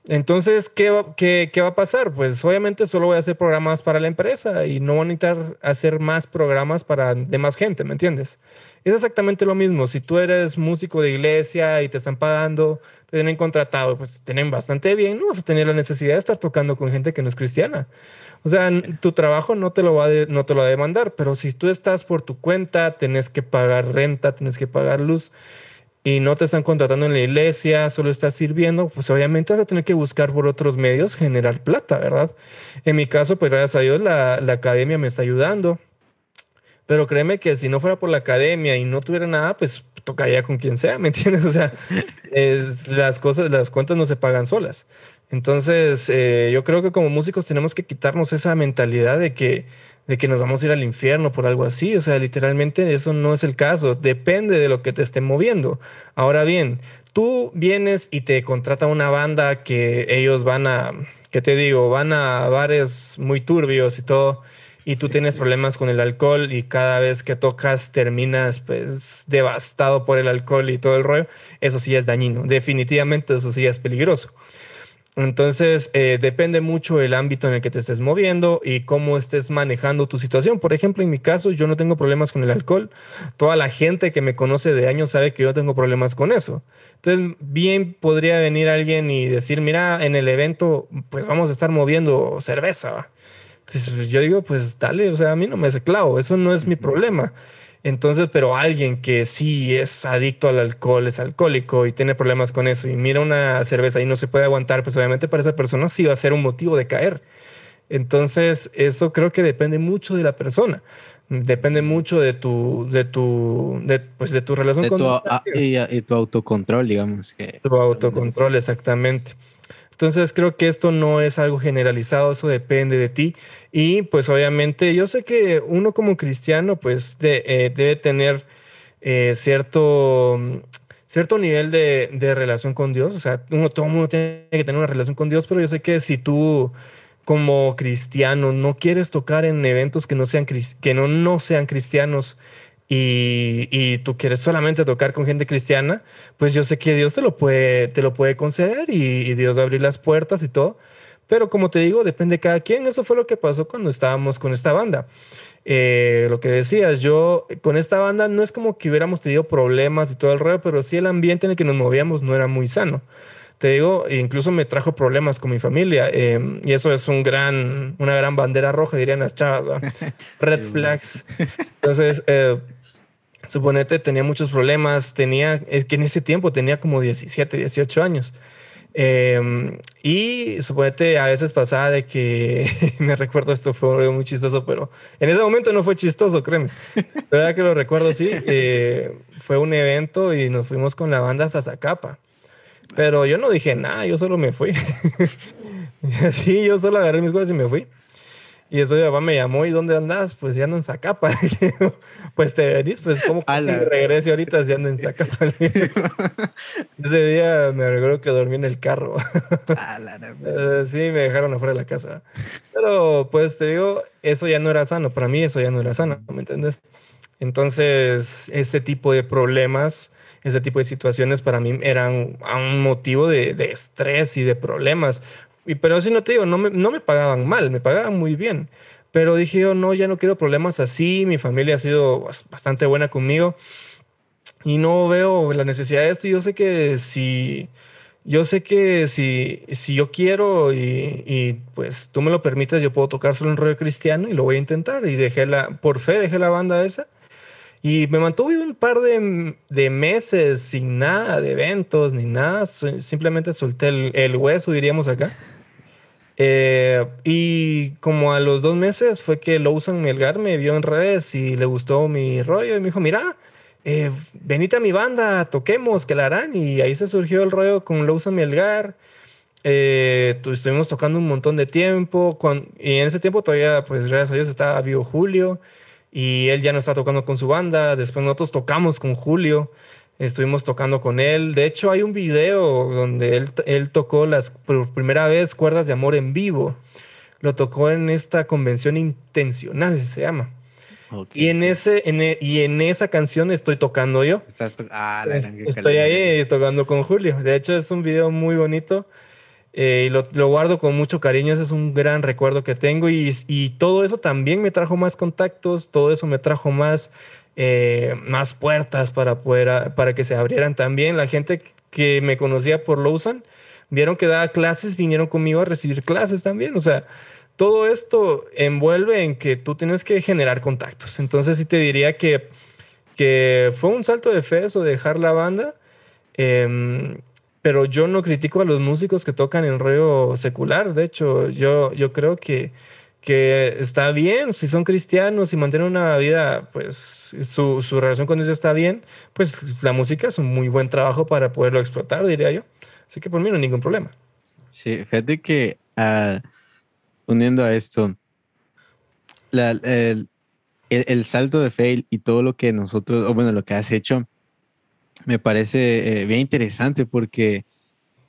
Entonces, ¿qué va, qué, va, a pasar? Pues obviamente solo voy a hacer programas para la empresa y no voy a necesitar hacer más programas para demás gente, ¿me entiendes? Es exactamente lo mismo. Si tú eres músico de iglesia y te están pagando, te tienen contratado, pues tienen bastante bien, no vas a tener la necesidad de estar tocando con gente que no es cristiana. O sea, tu trabajo no te lo va no te lo va a demandar, pero si tú estás por tu cuenta, tienes que pagar renta, tienes que pagar luz y no te están contratando en la iglesia, solo estás sirviendo, pues obviamente vas a tener que buscar por otros medios generar plata, ¿verdad? En mi caso, pues gracias a Dios la, la academia me está ayudando. Pero créeme que si no fuera por la academia y no tuviera nada, pues tocaría con quien sea, ¿me entiendes? O sea, es, las cosas, las cuentas no se pagan solas. Entonces, eh, yo creo que como músicos tenemos que quitarnos esa mentalidad de que de que nos vamos a ir al infierno por algo así. O sea, literalmente eso no es el caso. Depende de lo que te esté moviendo. Ahora bien, tú vienes y te contrata una banda que ellos van a, ¿qué te digo? Van a bares muy turbios y todo. Y tú tienes problemas con el alcohol y cada vez que tocas terminas pues devastado por el alcohol y todo el rollo. Eso sí es dañino. Definitivamente eso sí es peligroso. Entonces, eh, depende mucho el ámbito en el que te estés moviendo y cómo estés manejando tu situación. Por ejemplo, en mi caso, yo no tengo problemas con el alcohol. Toda la gente que me conoce de años sabe que yo tengo problemas con eso. Entonces, bien podría venir alguien y decir, mira, en el evento, pues vamos a estar moviendo cerveza. Entonces, yo digo, pues dale, o sea, a mí no me hace clavo, eso no es mi problema. Entonces, pero alguien que sí es adicto al alcohol, es alcohólico y tiene problemas con eso y mira una cerveza y no se puede aguantar, pues obviamente para esa persona sí va a ser un motivo de caer. Entonces, eso creo que depende mucho de la persona. Depende mucho de tu, de tu, de, pues de tu relación con tu, y, y, tu autocontrol, digamos que. Tu autocontrol, exactamente. Entonces creo que esto no es algo generalizado, eso depende de ti. Y pues obviamente yo sé que uno como cristiano pues eh, debe tener eh, cierto, cierto nivel de, relación con Dios. O sea, uno, todo mundo tiene que tener una relación con Dios, pero yo sé que si tú como cristiano no quieres tocar en eventos que no sean, que no, no sean cristianos y, y, tú quieres solamente tocar con gente cristiana, pues yo sé que Dios te lo puede, te lo puede conceder y, y Dios va a abrir las puertas y todo. Pero como te digo, depende de cada quien. Eso fue lo que pasó cuando estábamos con esta banda. Eh, lo que decías, yo con esta banda no es como que hubiéramos tenido problemas y todo el rollo, pero sí el ambiente en el que nos movíamos no era muy sano. Te digo, incluso me trajo problemas con mi familia em, y eso es un gran, una gran bandera roja, dirían las chavas, red flags. Entonces, eh, suponete, tenía muchos problemas, tenía, es que en ese tiempo tenía como 17, 18 años. Em, y suponete a veces pasaba de que me recuerdo esto fue muy chistoso, pero en ese momento no fue chistoso, créeme. verdad que lo recuerdo, sí. Eh, fue un evento y nos fuimos con la banda hasta Zacapa. Pero yo no dije nada, yo solo me fui. así, yo solo agarré mis cosas y me fui. Y después mi papá me llamó, ¿y dónde andas? Pues ya ando en Zacapa. pues te venís, pues como que regrese ahorita si ando en Zacapa. Ese día me recuerdo que dormí en el carro. Eh, sí, me dejaron afuera de la casa. Pero pues te digo, eso ya no era sano. Para mí eso ya no era sano, ¿me entiendes? Entonces, ese tipo de problemas, ese tipo de situaciones para mí eran un motivo de, de estrés y de problemas. Y, pero si no te digo, no me, no me pagaban mal, me pagaban muy bien. Pero dije yo, no, ya no quiero problemas así, mi familia ha sido bastante buena conmigo y no veo la necesidad de esto. Yo sé que si, yo sé que si, si yo quiero y, y, pues tú me lo permites, yo puedo tocar solo un rollo cristiano y lo voy a intentar. Y dejé la, por fe dejé la banda esa y me mantuve un par de, de, meses sin nada de eventos ni nada. Simplemente solté el, el hueso, diríamos acá. Eh, y como a los dos meses fue que Lawson Melgar me vio en redes y le gustó mi rollo y me dijo, mira, eh, venite a mi banda, toquemos, que la harán. Y ahí se surgió el rollo con Lawson Melgar. Eh, estuvimos tocando un montón de tiempo y en ese tiempo todavía, pues gracias a Dios, estaba vivo Julio y él ya no está tocando con su banda. Después nosotros tocamos con Julio. Estuvimos tocando con él. De hecho, hay un video donde él, él tocó las, por primera vez cuerdas de amor en vivo. Lo tocó en esta convención intencional, se llama. Y, en ese, en, e, y en esa canción estoy tocando yo. ah, la estoy ahí tocando con Julio. De hecho, es un video muy bonito. Eh, y lo, lo, guardo con mucho cariño, ese es un gran recuerdo que tengo y, y, todo eso también me trajo más contactos, todo eso me trajo más eh, más puertas para, poder, para que se abrieran también. La gente que me conocía por Lawson, vieron que daba clases, vinieron conmigo a recibir clases también. O sea, todo esto envuelve en que tú tienes que generar contactos. Entonces sí te diría que, que fue un salto de fe eso, dejar la banda. Em, pero yo no critico a los músicos que tocan en rollo secular. De hecho, yo, yo creo que que está bien, si son cristianos y mantienen una vida, pues su, su, relación con Dios está bien, pues la música es un muy buen trabajo para poderlo explotar, diría yo. Así que por mí no hay ningún problema. Sí, fíjate que uh, uniendo a esto, la, el, el, salto de fail y todo lo que nosotros, o bueno, lo que has hecho, me parece eh, bien interesante porque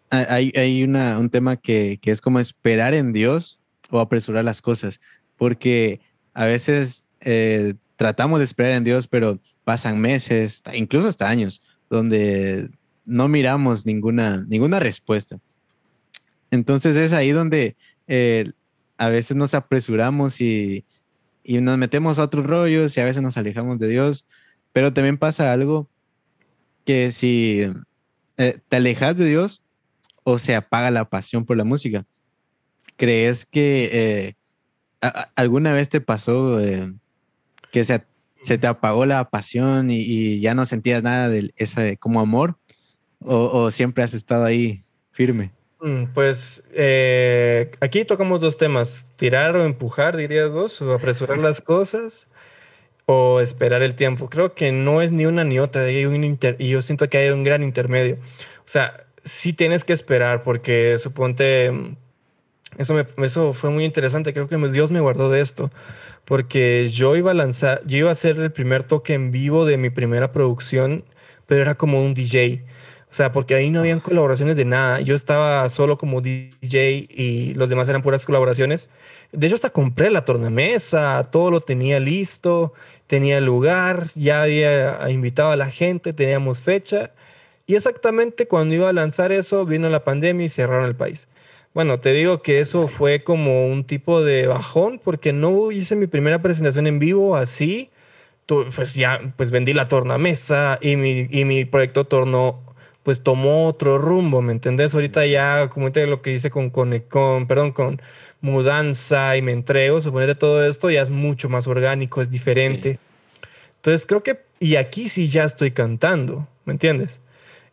hay, hay una, un tema que, que es como esperar en Dios o apresurar las cosas, porque a veces eh, tratamos de esperar en Dios, pero pasan meses, incluso hasta años, donde no miramos ninguna, ninguna respuesta. Entonces es ahí donde eh, a veces nos apresuramos y, y, nos metemos a otros rollos y a veces nos alejamos de Dios, pero también pasa algo que si eh, te alejas de Dios o se apaga la pasión por la música. ¿Crees que eh, alguna vez te pasó eh, que se, se, te apagó la pasión y, ya no sentías nada de ese como amor? ¿O, siempre has estado ahí firme? Mm, pues eh, aquí tocamos dos temas, tirar o empujar, dirías vos, o apresurar las cosas o esperar el tiempo. Creo que no es ni una ni otra, y yo siento que hay un gran intermedio. O sea, sí tienes que esperar porque suponte eso, me, eso fue muy interesante. Creo que Dios me guardó de esto. Porque yo iba a lanzar, yo iba a hacer el primer toque en vivo de mi primera producción, pero era como un DJ. O sea, porque ahí no habían colaboraciones de nada. Yo estaba solo como DJ y los demás eran puras colaboraciones. De hecho, hasta compré la tornamesa, todo lo tenía listo, tenía lugar, ya había invitado a la gente, teníamos fecha. Y exactamente cuando iba a lanzar eso, vino la pandemia y cerraron el país. Bueno, te digo que eso fue como un tipo de bajón porque no hice mi primera presentación en vivo así. Pues ya, pues vendí la tornamesa y mi, y mi proyecto tornó pues tomó otro rumbo, ¿me entendés? Ahorita ya, como te lo que hice con, con, con, perdón, con mudanza y me entrego, suponete todo esto ya es mucho más orgánico, es diferente. Entonces creo que, y aquí sí ya estoy cantando, ¿me entiendes?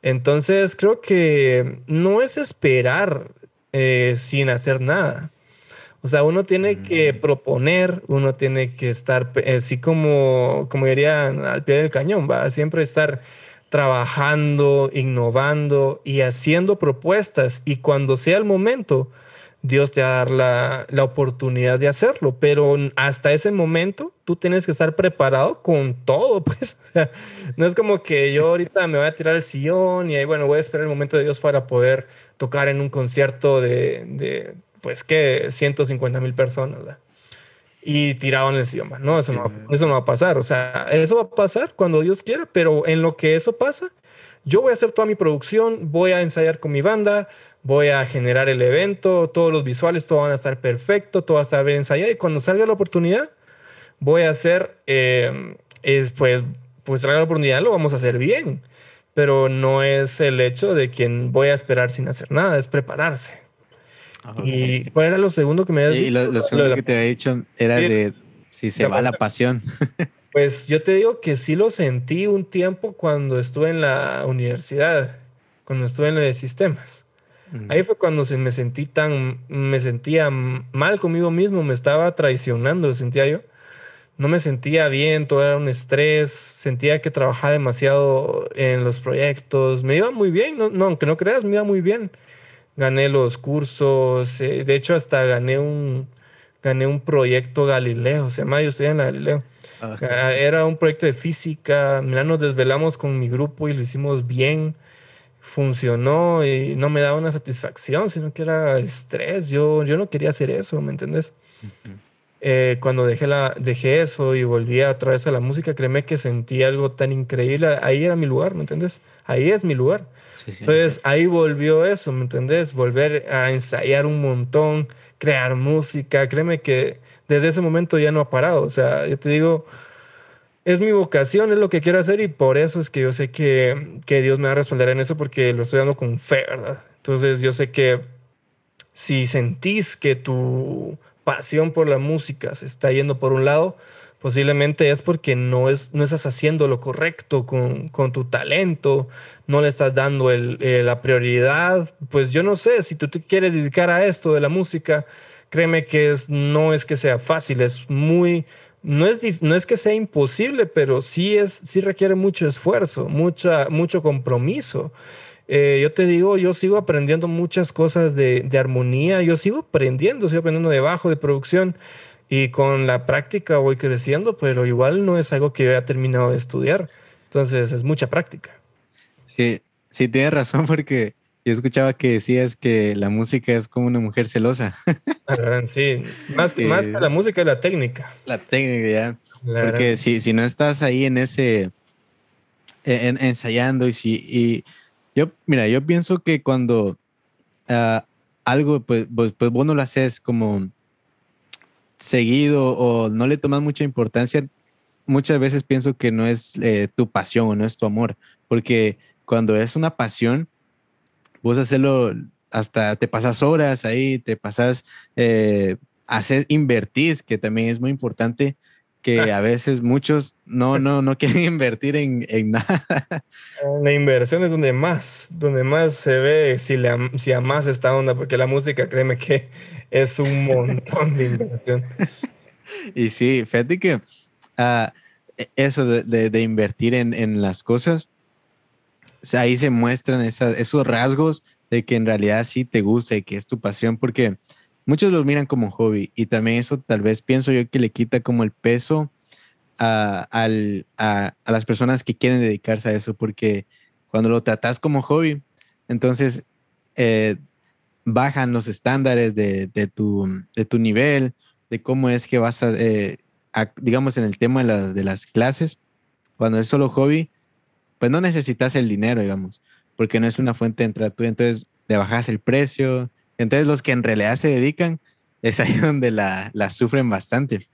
Entonces creo que no es esperar eh, sin hacer nada. O sea, uno tiene que mm. proponer, uno tiene que estar así como, como dirían, al pie del cañón, va, siempre estar trabajando, innovando y haciendo propuestas. Y cuando sea el momento, Dios te va a dar la, la, oportunidad de hacerlo. Pero hasta ese momento, tú tienes que estar preparado con todo, pues. O sea, no es como que yo ahorita me voy a tirar el sillón y ahí, bueno, voy a esperar el momento de Dios para poder tocar en un concierto de, de pues, ¿qué? 150 mil personas, ¿verdad? y tirado en el sillón. No, eso, no, eso no va a pasar. O sea, eso va a pasar cuando Dios quiera, pero en lo que eso pasa, yo voy a hacer toda mi producción, voy a ensayar con mi banda, voy a generar el evento, todos los visuales, todo van a estar perfecto, todo va a estar bien ensayado y cuando salga la oportunidad, voy a hacer, eh, es, pues, pues salga la oportunidad, lo vamos a hacer bien, pero no es el hecho de quien voy a esperar sin hacer nada, es prepararse. ¿Y cuál era lo segundo que me habías dicho? Y lo, segundo que te había dicho era de si se va la pasión. Pues yo te digo que sí lo sentí un tiempo cuando estuve en la universidad, cuando estuve en los sistemas. Ahí fue cuando se me sentí tan, me sentía mal conmigo mismo, me estaba traicionando, sentía yo. No me sentía bien, todo era un estrés, sentía que trabajaba demasiado en los proyectos, me iba muy bien, no, no aunque no creas, me iba muy bien. Gané los cursos, eh, de hecho hasta gané un, gané un proyecto Galileo, se llama Yo estoy en Galileo. Ah, era un proyecto de física, mira, nos desvelamos con mi grupo y lo hicimos bien, funcionó y no me daba una satisfacción, sino que era estrés, yo, yo no quería hacer eso, ¿me entendés? Eh, cuando dejé, la, dejé eso y volví otra vez a la música, créeme que sentí algo tan increíble, ahí era mi lugar, ¿me entiendes? Ahí es mi lugar. Entonces ahí volvió eso, ¿me entendés? Volver a ensayar un montón, crear música. Créeme que desde ese momento ya no ha parado. O sea, yo te digo, es mi vocación, es lo que quiero hacer y por eso es que yo sé que, que Dios me va a responder en eso porque lo estoy dando con fe, ¿verdad? Entonces yo sé que si sentís que tu pasión por la música se está yendo por un lado, Posiblemente es porque no, es, no estás haciendo lo correcto con, con tu talento, no le estás dando el, eh, la prioridad. Pues yo no sé, si tú te quieres dedicar a esto de la música, créeme que es, no es que sea fácil, es muy, no es, no es que sea imposible, pero sí, es, sí requiere mucho esfuerzo, mucha, mucho compromiso. Eh, yo te digo, yo sigo aprendiendo muchas cosas de, armonía, yo sigo aprendiendo, sigo aprendiendo de bajo, de producción. Y con la práctica voy creciendo, pero igual no es algo que yo haya terminado de estudiar. Entonces es mucha práctica. Sí, sí, tienes razón porque yo escuchaba que decías que la música es como una mujer celosa. sí, más, que, más que la música es la técnica. La técnica, ya. porque si, si no estás ahí en ese, en, ensayando y si, y yo, mira, yo pienso que cuando ah, algo, pues, pues, pues vos no lo haces como seguido o no le tomas mucha importancia, muchas veces pienso que no es eh, tu pasión o no es tu amor, porque cuando es una pasión, vos hacerlo hasta te pasas horas ahí, te pasas, eh, hacer, invertir, que también es muy importante, que a veces muchos no, no, no quieren invertir en, en, nada. La inversión es donde más, donde más se ve si, le, si amas esta onda, porque la música, créeme que es un montón de inversión. Y sí, fíjate que e, eso de, de, invertir en, en, las cosas, ahí se muestran esos rasgos de que en realidad sí te gusta y que es tu pasión, porque muchos los miran como hobby y también eso tal vez pienso yo que le quita como el peso a, las personas que quieren dedicarse a eso, porque cuando lo tratas como hobby, entonces eh, bajan los estándares de, tu, nivel, de cómo es que vas a, eh, digamos, en el tema de las clases, cuando es solo hobby, pues no necesitas el dinero, digamos, porque no es una fuente de entrada tuya, entonces le bajas el precio. Entonces los que en realidad se dedican, es ahí donde la, la sufren bastante.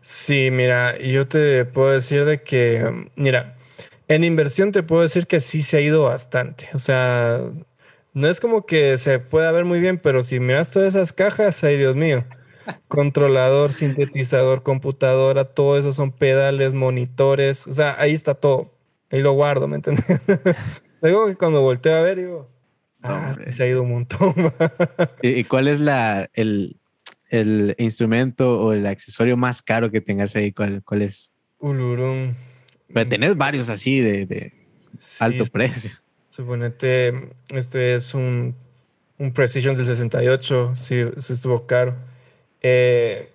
Sí, mira, yo te puedo decir de que, mira, en inversión te puedo decir que sí se ha ido bastante. O sea, no es como que se pueda ver muy bien, pero si miras todas esas cajas, ay Dios mío, controlador, sintetizador, computadora, todo eso son pedales, monitores, o sea, ahí está todo. Ahí lo guardo, ¿me entiendes? Luego que cuando volteo a ver, digo, ah, se ha ido un montón. ¿Y cuál es la, el, el instrumento o el accesorio más caro que tengas ahí? ¿Cuál, cuál es? Ulurun. Pero tenés varios así de, alto precio. Suponete, este es un, un Precision del 68, sí, sí estuvo caro. Eh,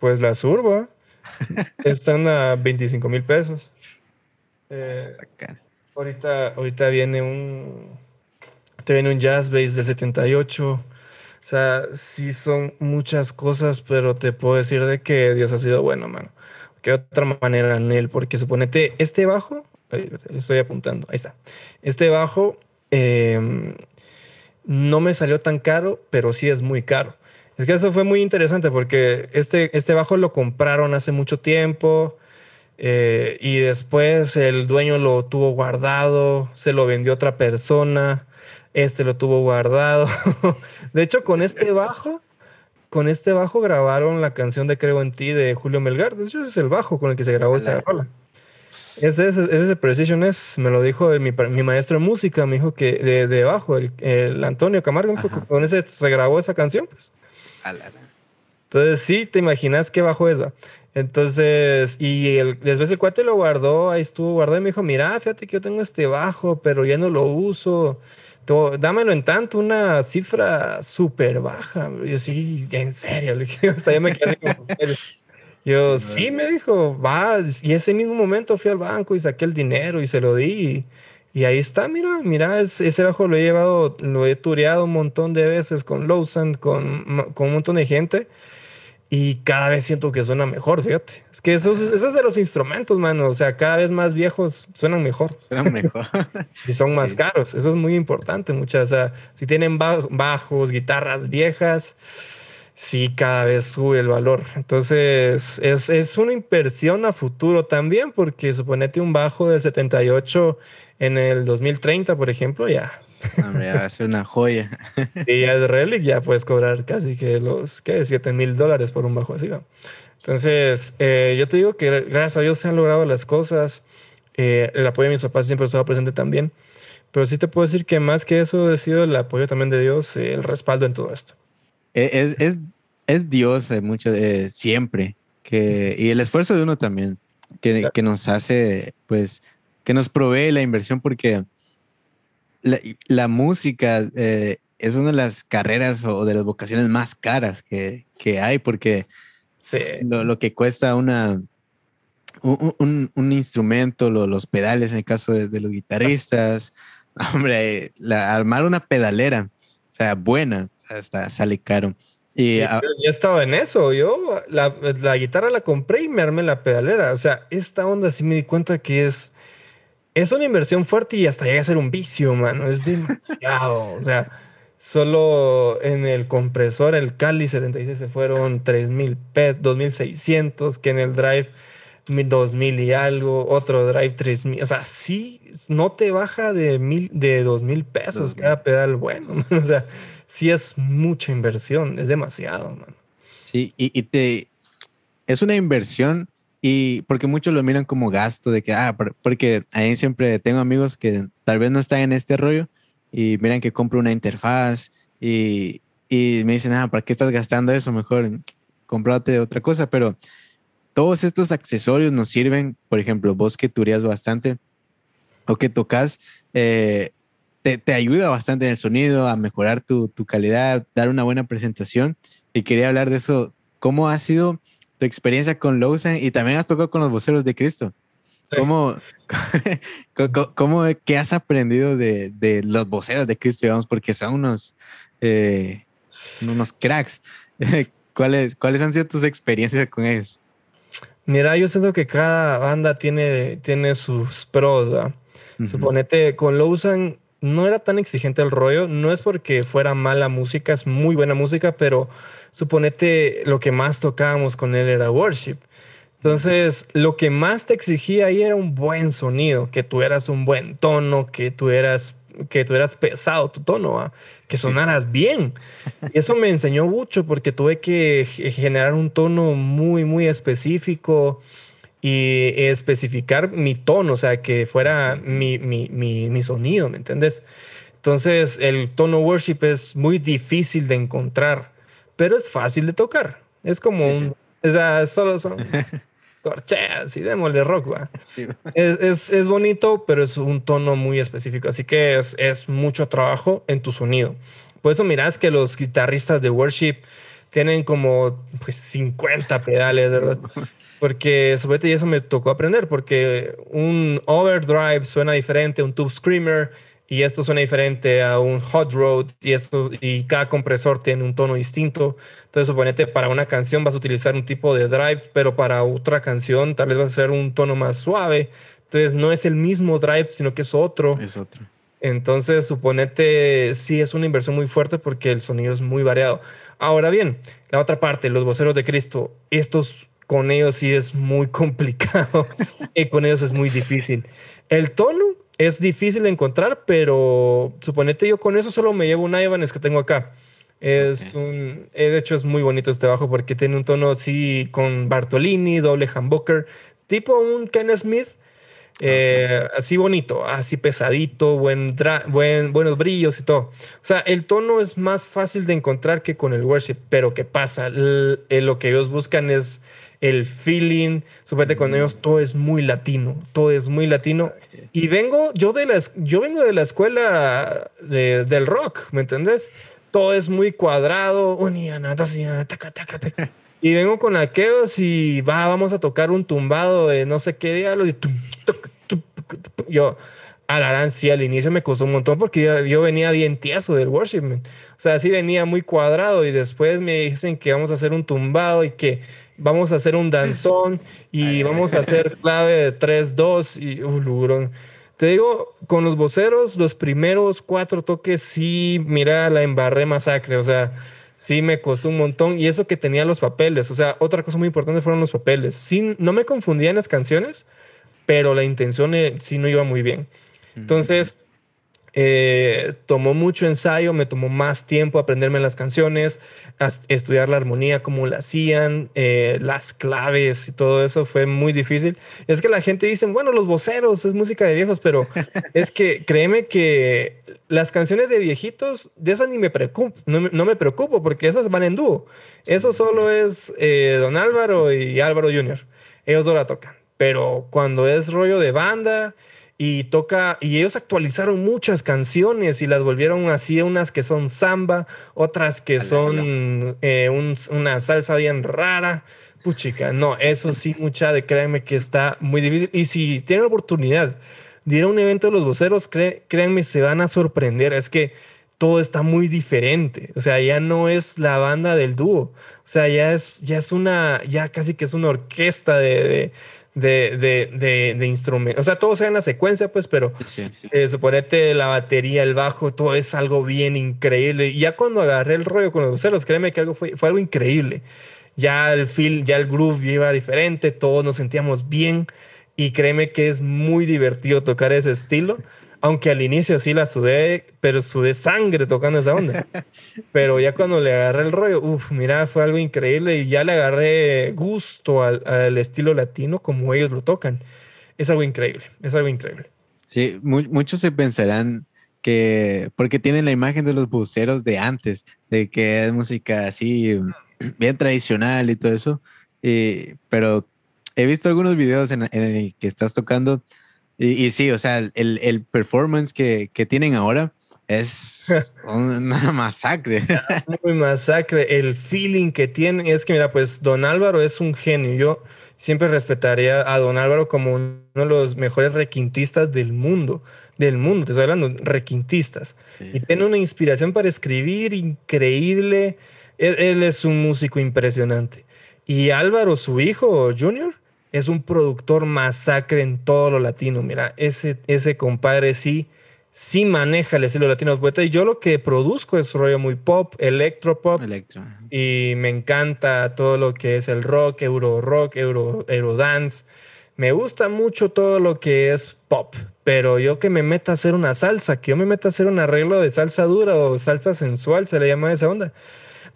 pues la Surba están a 25 mil pesos. Eh, Está caro. Ahorita, ahorita viene un, te viene un Jazz Bass del 78 o sea, sí son muchas cosas, pero te puedo decir de que Dios ha sido bueno, mano. ¿Qué otra manera en él? Porque suponete, este bajo, lo estoy apuntando, ahí está. Este bajo em, no me salió tan caro, pero sí es muy caro. Es que eso fue muy interesante porque este, este bajo lo compraron hace mucho tiempo eh, y después el dueño lo tuvo guardado, se lo vendió a otra persona este lo tuvo guardado. de hecho, con este bajo, con este bajo grabaron la canción de Creo en ti de Julio Melgar. De hecho, ese es el bajo con el que se grabó esa rola. Ese, ese, ese Precision es, me lo dijo mi, mi, maestro de música, me dijo que de, de bajo, el, Antonio Camargo, con ese se grabó esa canción, pues. Entonces, sí, te imaginas qué bajo es, va. Entonces, y el, después el cuate lo guardó, ahí estuvo guardado y me dijo, mira, fíjate que yo tengo este bajo, pero ya no lo uso dámelo en tanto, una cifra súper baja. Yo sí, en serio, hasta ya me quedé como serio. Yo, sí, me dijo, va, y ese mismo momento fui al banco y saqué el dinero y se lo di. Y, ahí está, mira, mira, ese bajo lo he llevado, lo he tureado un montón de veces con Lowsand, con, con un montón de gente y cada vez siento que suena mejor, fíjate. Es que eso, eso es de los instrumentos, mano. O sea, cada vez más viejos suenan mejor. Suenan mejor. y son más caros. Eso es muy importante. Muchas, o sea, si tienen bajos, guitarras viejas, sí, cada vez sube el valor. Entonces, es, es una inversión a futuro también, porque suponete un bajo del 78 en el 2030, por ejemplo, ya. Va a ser una joya. y ya es Relic, ya puedes cobrar casi que los, ¿qué? 7 mil dólares por un bajo así, ¿no? Entonces, eh, yo te digo que gracias a Dios se han logrado las cosas. Eh, el apoyo de mis papás siempre ha estado presente también. Pero sí te puedo decir que más que eso ha sido el apoyo también de Dios, el respaldo en todo esto. E, es, es, es Dios eh, mucho, siempre. Que, y el esfuerzo de uno también, que, que nos hace, pues, que nos provee la inversión porque la, música eh, es una de las carreras o de las vocaciones más caras que, hay porque lo, que cuesta una, un, instrumento, los pedales en el caso de, los guitarristas, hombre, armar una pedalera, o sea, buena, hasta sale caro. Y yo, he estado en eso. Yo la, la, guitarra la compré y me armé la pedalera. O sea, esta onda sí me di cuenta que es es una inversión fuerte y hasta llega a ser un vicio, mano. Es demasiado. o sea, solo en el compresor, el Cali 76 se fueron 3 mil pesos, 2600, que en el Drive 2000 y algo, otro Drive 3000. O sea, sí, no te baja de, mil, de 2000 pesos cada pedal bueno. o sea, sí es mucha inversión, es demasiado, mano. Sí, y, y te. Es una inversión y porque muchos lo miran como gasto de que, ah, porque ahí siempre tengo amigos que tal vez no están en este rollo y miran que compro una interfaz y, y me dicen, ah, ¿para qué estás gastando eso? Mejor comprate otra cosa. Pero todos estos accesorios nos sirven, por ejemplo, vos que turías bastante o que tocas, eh, te, te, ayuda bastante en el sonido, a mejorar tu, tu calidad, dar una buena presentación. Y quería hablar de eso. ¿Cómo ha sido? tu experiencia con Lawson y también has tocado con los voceros de Cristo. ¿cómo, cómo, qué has aprendido de, de, los voceros de Cristo, digamos, porque son unos, eh, unos cracks? ¿Cuáles, ¿Cuáles han sido tus experiencias con ellos? Mira, yo siento que cada banda tiene, tiene sus pros. Suponete, con Lowsan no era tan exigente el rollo. No es porque fuera mala música, es muy buena música, pero suponete lo que más tocábamos con él era worship. Entonces, lo que más te exigía ahí era un buen sonido, que tuvieras un buen tono, que tuvieras que tuvieras pesado tu tono, que sonaras bien. Y eso me enseñó mucho porque tuve que generar un tono muy, muy específico y especificar mi tono, o sea, que fuera mi, mi, mi, sonido, ¿me entiendes? Entonces, el tono worship es muy difícil de encontrar, pero es fácil de tocar. Es como un... O sea, solo son... corcheas y démosle rock, va. Es, es, es, bonito, pero es un tono muy específico, así que es, es mucho trabajo en tu sonido. Por eso mirás que los guitarristas de worship tienen como pues, 50 pedales, ¿verdad? Porque sobre todo eso me tocó aprender, porque un overdrive suena diferente, un tube screamer y esto suena diferente a un hot rod y esto y cada compresor tiene un tono distinto. Entonces, suponete para una canción vas a utilizar un tipo de drive, pero para otra canción tal vez vas a hacer un tono más suave. Entonces, no es el mismo drive, sino que es otro. Es otro. Entonces, suponete, sí es una inversión muy fuerte porque el sonido es muy variado. Ahora bien, la otra parte, los voceros de Cristo, estos con ellos sí es muy complicado y con ellos es muy difícil. El tono es difícil de encontrar, pero suponete yo con eso solo me llevo un Ibanez que tengo acá. Es un, eh, de hecho es muy bonito este bajo porque tiene un tono así con Bartolini, doble humbucker, tipo un Ken Smith, eh, así bonito, así pesadito, buen, buen, buenos brillos y todo. O sea, el tono es más fácil de encontrar que con el worship, pero ¿qué pasa? Eh, lo que ellos buscan es el feeling, suponete con ellos todo es muy latino, todo es muy latino. Y vengo, yo, de la, yo vengo de la escuela del rock, ¿me entendés? Todo es muy cuadrado, y vengo con aquellos y va, vamos a tocar un tumbado de no sé qué diálogo. Y yo, Alarán, sí, al inicio me costó un montón porque yo, venía bien tieso del worship. O sea, sí venía muy cuadrado y después me dicen que vamos a hacer un tumbado y que vamos a hacer un danzón y vamos a hacer clave de 3-2 y uh, Te digo, con los voceros, los primeros cuatro toques sí, mira, la embarré masacre, o sea, sí me costó un montón y eso que tenía los papeles, o sea, otra cosa muy importante fueron los papeles. Sí, no me confundía en las canciones, pero la intención eh, sí no iba muy bien. Entonces, eh, tomó mucho ensayo, me tomó más tiempo aprenderme las canciones, estudiar la armonía, cómo la hacían, eh, las claves y todo eso fue muy difícil. Es que la gente dice, bueno, los voceros es música de viejos, pero es que créeme que las canciones de viejitos, de esas ni me preocupo, no, me preocupo porque esas van en dúo. Eso solo es eh, Don Álvaro y Álvaro Jr. Ellos no la tocan. Pero cuando es rollo de banda, y toca, y ellos actualizaron muchas canciones y las volvieron así, unas que son samba, otras que son eh, una salsa bien rara. Puchica, no, eso sí, mucha de créanme que está muy difícil. Y si tienen oportunidad de ir a un evento de los voceros, créanme, se van a sorprender. Es que todo está muy diferente. O sea, ya no es la banda del dúo. O sea, ya es, ya es una, ya casi que es una orquesta de de, de, de, instrumentos. O sea, todo sea en la secuencia, pues, pero sí, eh, suponete la batería, el bajo, todo es algo bien increíble. Y ya cuando agarré el rollo con los ceros, créeme que algo fue, fue algo increíble. Ya el feel, ya el groove iba diferente, todos nos sentíamos bien. Y créeme que es muy divertido tocar ese estilo. Aunque al inicio sí la sudé, pero sudé sangre tocando esa onda. pero ya cuando le agarré el rollo, uff, mira, fue algo increíble y ya le agarré gusto al, estilo latino como ellos lo tocan. Es algo increíble, es algo increíble. Sí, muchos se pensarán que, porque tienen la imagen de los buceros de antes, de que es música así bien tradicional y todo eso, pero he visto algunos videos en, en el que estás tocando y, sí, o sea, el, el performance que, que, tienen ahora es una masacre. Muy masacre. El feeling que tiene es que, mira, pues Don Álvaro es un genio. Yo siempre respetaría a Don Álvaro como uno de los mejores requintistas del mundo. Del mundo, te estoy hablando, requintistas. Y tiene una inspiración para escribir increíble. Él, es un músico impresionante. Y Álvaro, su hijo, Junior, es un productor masacre en todo lo latino. Mira, ese, ese compadre sí sí maneja el estilo latino y yo lo que produzco es rollo muy pop, electropop. Electro. Y me encanta todo lo que es el rock, euro rock, euro, euro dance. Me gusta mucho todo lo que es pop, pero yo que me meta a hacer una salsa, que yo me meta a hacer un arreglo de salsa dura o salsa sensual, se le llama esa onda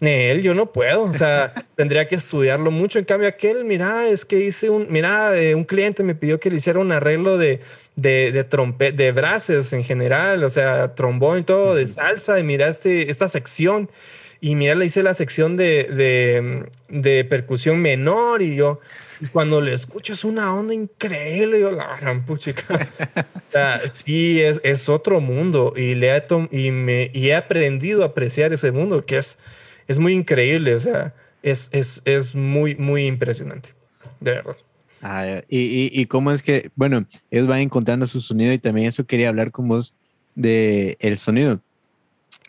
él, yo no puedo, o sea, tendría que estudiarlo mucho. En cambio, aquel, mira, es que hice un, mira, eh, un cliente me pidió que le hiciera un arreglo de, de, de trompet, de brases en general, o sea, trombón y todo, de salsa, y mira este, esta sección. Y mira, le hice la sección de, de, de percusión menor y yo, cuando le escucho es una onda increíble, yo la gran puchica. o sea, sí, es, es otro mundo y, le he, y, me, y he aprendido a apreciar ese mundo que es es muy increíble, o sea, es, es, es muy, muy impresionante, de verdad. Ah, y, y, cómo es que, bueno, ellos van encontrando su sonido y también eso quería hablar con vos de el sonido.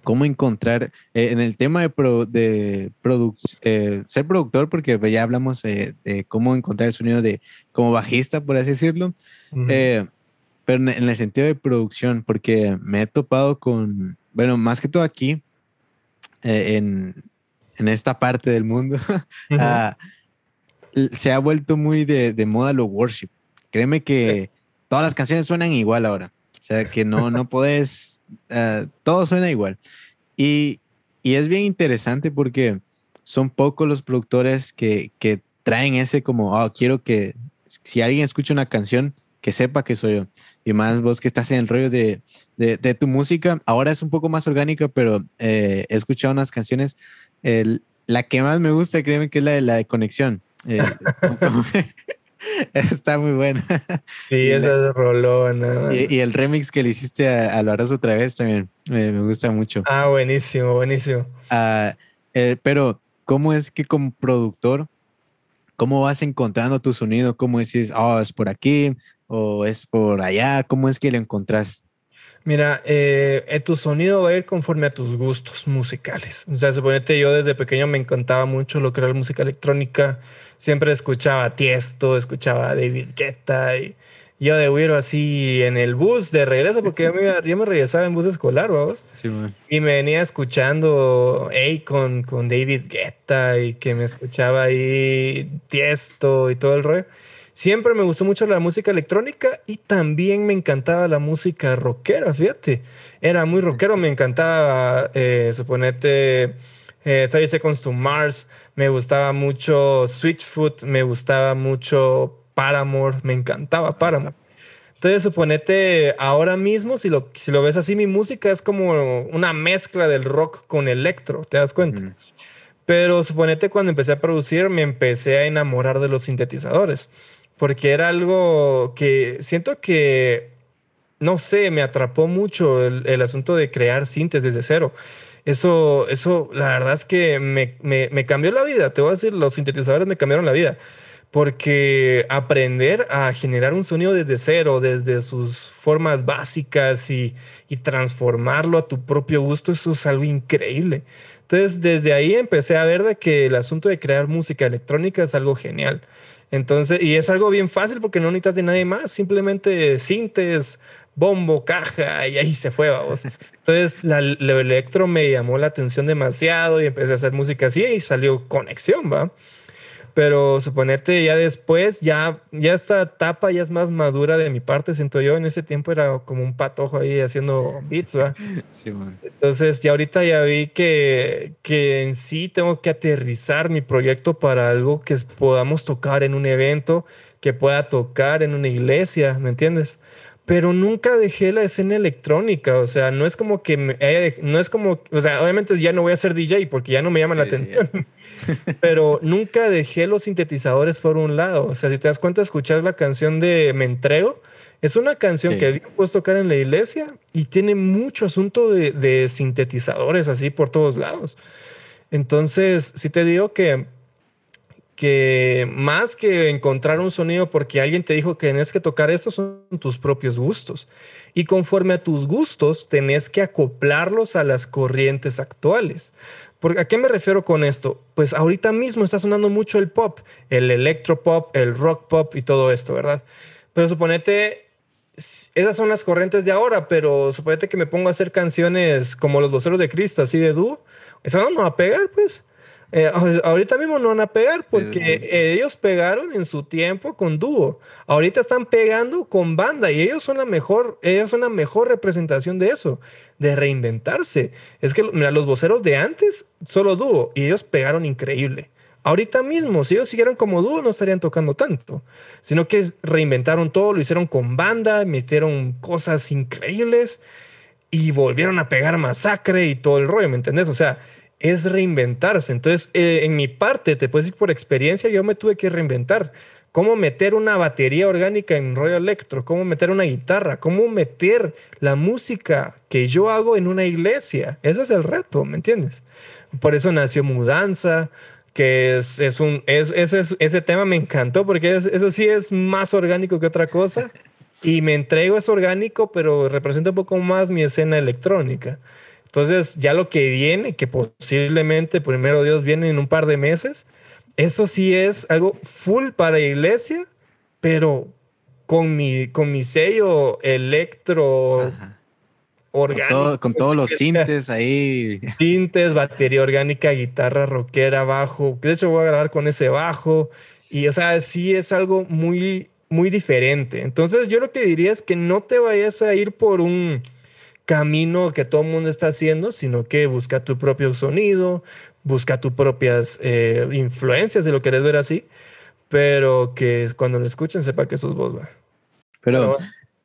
¿Cómo encontrar eh, en el tema de, pro, de eh, ser productor? Porque pues, ya hablamos eh, de cómo encontrar el sonido de como bajista, por así decirlo. pero en, en, el sentido de producción, porque me he topado con, bueno, más que todo aquí, en, en esta parte del mundo, ah, se ha vuelto muy de, de, moda lo worship. Créeme que todas las canciones suenan igual ahora. O sea, que no, no puedes, uh, todo suena igual. Y, y, es bien interesante porque son pocos los productores que, que traen ese como, oh, quiero que si alguien escucha una canción, que sepa que soy yo. Y más vos que estás en el rollo de, de, de tu música, ahora es un poco más orgánica, pero eh, he escuchado unas canciones el, la que más me gusta, créeme que es la de la de conexión. Eh, está muy buena. Sí, esa es rolona. Y, y, el remix que le hiciste a, a otra vez también me, me, gusta mucho. Ah, buenísimo, buenísimo. Uh, eh, pero, ¿cómo es que como productor, cómo vas encontrando tu sonido? ¿Cómo decís, oh, es por aquí o es por allá? ¿Cómo es que lo encontrás? Mira, eh, eh, tu sonido va a ir conforme a tus gustos musicales. O sea, suponete yo desde pequeño me encantaba mucho lo que era la música electrónica. Siempre escuchaba Tiesto, escuchaba David Guetta y yo de huir así en el bus de regreso, porque yo me, yo me regresaba en bus escolar, vamos. Sí, y me venía escuchando hey, con, con David Guetta y que me escuchaba ahí Tiesto y todo el rollo. Siempre me gustó mucho la música electrónica y también me encantaba la música rockera, fíjate. Era muy rockero, me encantaba, eh, suponete, eh, 30 Seconds to Mars, me gustaba mucho Switchfoot, me gustaba mucho Paramore, me encantaba Paramore. Entonces, suponete, ahora mismo, si lo, si lo ves así, mi música es como una mezcla del rock con electro, ¿te das cuenta? Pero suponete, cuando empecé a producir, me empecé a enamorar de los sintetizadores porque era algo que siento que, no sé, me atrapó mucho el, asunto de crear sintes desde cero. Eso, eso, la verdad es que me, me, me, cambió la vida. Te voy a decir, los sintetizadores me cambiaron la vida. Porque aprender a generar un sonido desde cero, desde sus formas básicas y, y transformarlo a tu propio gusto, eso es algo increíble. Entonces, desde ahí empecé a ver de que el asunto de crear música electrónica es algo genial. Entonces, y es algo bien fácil porque no necesitas de nadie más, simplemente sintes, bombo, caja y ahí se fue, vamos. Entonces, la, lo electro me llamó la atención demasiado y empecé a hacer música así y salió conexión, va. Pero suponete ya después, ya, ya esta etapa ya es más madura de mi parte, siento yo. En ese tiempo era como un patojo ahí haciendo beats, ¿va? Sí, Entonces, ya ahorita ya vi que, que en sí tengo que aterrizar mi proyecto para algo que podamos tocar en un evento, que pueda tocar en una iglesia, ¿me entiendes? Pero nunca dejé la escena electrónica, o sea, no es como que me no es como, o sea, obviamente ya no voy a ser DJ porque ya no me llama la atención, pero nunca dejé los sintetizadores por un lado, o sea, si te das cuenta, escuchar la canción de Me Entrego, es una canción que había puesto tocar en la iglesia y tiene mucho asunto de, de sintetizadores así por todos lados. Entonces, si te digo que que más que encontrar un sonido porque alguien te dijo que tienes que tocar esto, son tus propios gustos. Y conforme a tus gustos, tenés que acoplarlos a las corrientes actuales. ¿A qué me refiero con esto? Pues ahorita mismo está sonando mucho el pop, el electropop, el rock pop y todo esto, ¿verdad? Pero suponete, esas son las corrientes de ahora, pero suponete que me pongo a hacer canciones como Los Voceros de Cristo, así de dúo. Eso no va a pegar, pues. Eh, ahorita mismo no van a pegar porque ellos pegaron en su tiempo con dúo. Ahorita están pegando con banda y ellos son la mejor, ellos son la mejor representación de eso, de reinventarse. Es que, mira, los voceros de antes, solo dúo y ellos pegaron increíble. Ahorita mismo, si ellos siguieran como dúo, no estarían tocando tanto, sino que reinventaron todo, lo hicieron con banda, metieron cosas increíbles y volvieron a pegar masacre y todo el rollo, ¿me entendés? O sea, es reinventarse. Entonces, eh, en mi parte, te puedes decir por experiencia, yo me tuve que reinventar. Cómo meter una batería orgánica en rollo electro, cómo meter una guitarra, cómo meter la música que yo hago en una iglesia. Ese es el reto, ¿me entiendes? Por eso nació Mudanza, que es, es un, es, ese, ese tema me encantó porque eso sí es más orgánico que otra cosa. Y me entrego es orgánico, pero representa un poco más mi escena electrónica. Entonces, ya lo que viene, que posiblemente primero Dios viene en un par de meses, eso sí es algo full para iglesia, pero con mi, con mi sello electro orgánico. Con, todos los sintes ahí. Sintes, batería orgánica, guitarra rockera, bajo. De hecho, voy a grabar con ese bajo. Y, o sea, sí es algo muy, muy diferente. Entonces, yo lo que diría es que no te vayas a ir por un camino que todo el mundo está haciendo, sino que busca tu propio sonido, busca tus propias eh, influencias, si lo quieres ver así, pero que cuando lo escuchen sepa que sos vos, va. Pero,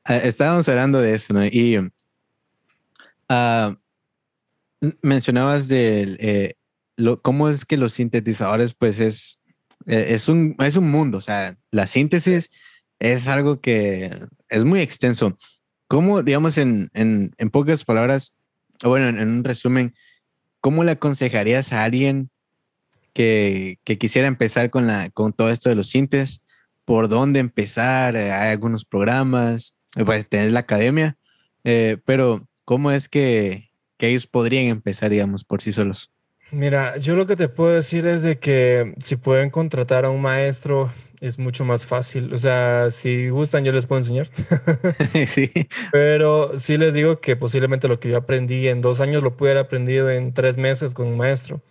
eh, estábamos hablando de eso, ¿no? Y uh, mencionabas de eh, lo, cómo es que los sintetizadores, pues es, es, un, es un mundo, o sea, la síntesis es algo que es muy extenso. ¿Cómo, digamos, en, en, en pocas palabras, o bueno, en, un resumen, cómo le aconsejarías a alguien que, que, quisiera empezar con, la, con todo esto de los sintes? ¿Por dónde empezar? Eh, hay algunos programas, pues tenés la academia, eh, pero ¿cómo es que, que ellos podrían empezar, digamos, por sí solos? Mira, yo lo que te puedo decir es de que si pueden contratar a un maestro es mucho más fácil. O sea, si gustan, yo les puedo enseñar. sí. Pero sí les digo que posiblemente lo que yo aprendí en dos años lo pude haber aprendido en tres meses con un maestro.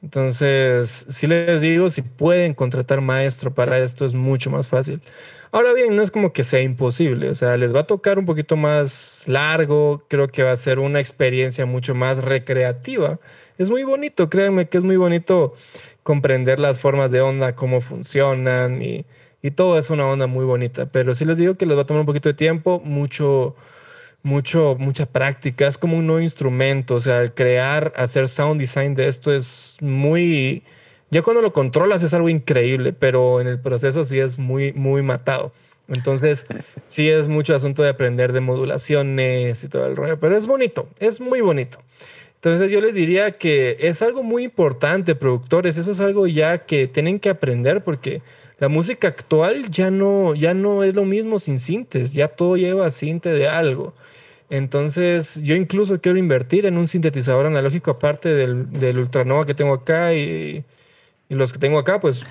Entonces, sí les digo, si pueden contratar maestro para esto es mucho más fácil. Ahora bien, no es como que sea imposible, o sea, les va a tocar un poquito más largo, creo que va a ser una experiencia mucho más recreativa. Es muy bonito, créanme que es muy bonito comprender las formas de onda, cómo funcionan y, y, todo es una onda muy bonita. Pero sí les digo que les va a tomar un poquito de tiempo, mucho, mucho, mucha práctica. Es como un nuevo instrumento. O sea, crear, hacer sound design de esto es muy. Ya cuando lo controlas es algo increíble, pero en el proceso sí es muy, muy matado. Entonces, sí es mucho asunto de aprender de modulaciones y todo el rollo, pero es bonito, es muy bonito. Entonces yo les diría que es algo muy importante, productores, eso es algo ya que tienen que aprender porque la música actual ya no, ya no es lo mismo sin sintes, ya todo lleva cinte de algo. Entonces yo incluso quiero invertir en un sintetizador analógico aparte del, del Ultranova que tengo acá y, los que tengo acá, pues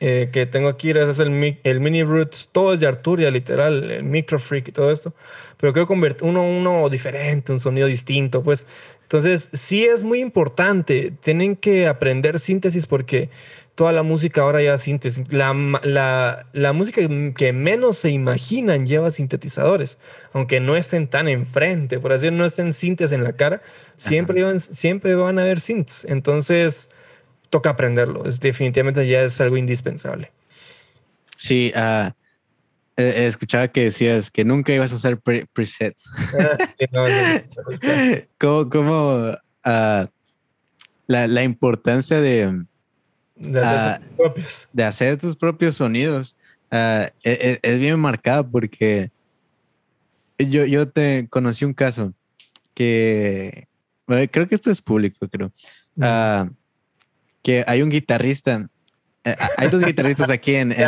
eh, que tengo aquí, es el, el Mini Roots, todo es de Arturia, literal, el Micro Freak y todo esto, pero quiero convertir uno, uno diferente, un sonido distinto, pues entonces, sí es muy importante. Tienen que aprender síntesis porque toda la música ahora lleva síntesis. La, la, la, música que menos se imaginan lleva sintetizadores, aunque no estén tan enfrente, por así decirlo, no estén síntesis en la cara, siempre, van, siempre van a haber synths. Entonces, toca aprenderlo. Es, definitivamente ya es algo indispensable. Sí, uh, Eh, escuchaba que decías que nunca ibas a usar presets. Ah, ¿Cómo, ah, la, importancia de, ah, hacer tus propios sonidos e, e, es, bien marcada porque yo, yo te conocí un caso que creo que esto es público, creo. que hay un guitarrista eh, hay dos guitarristas aquí en. Sé,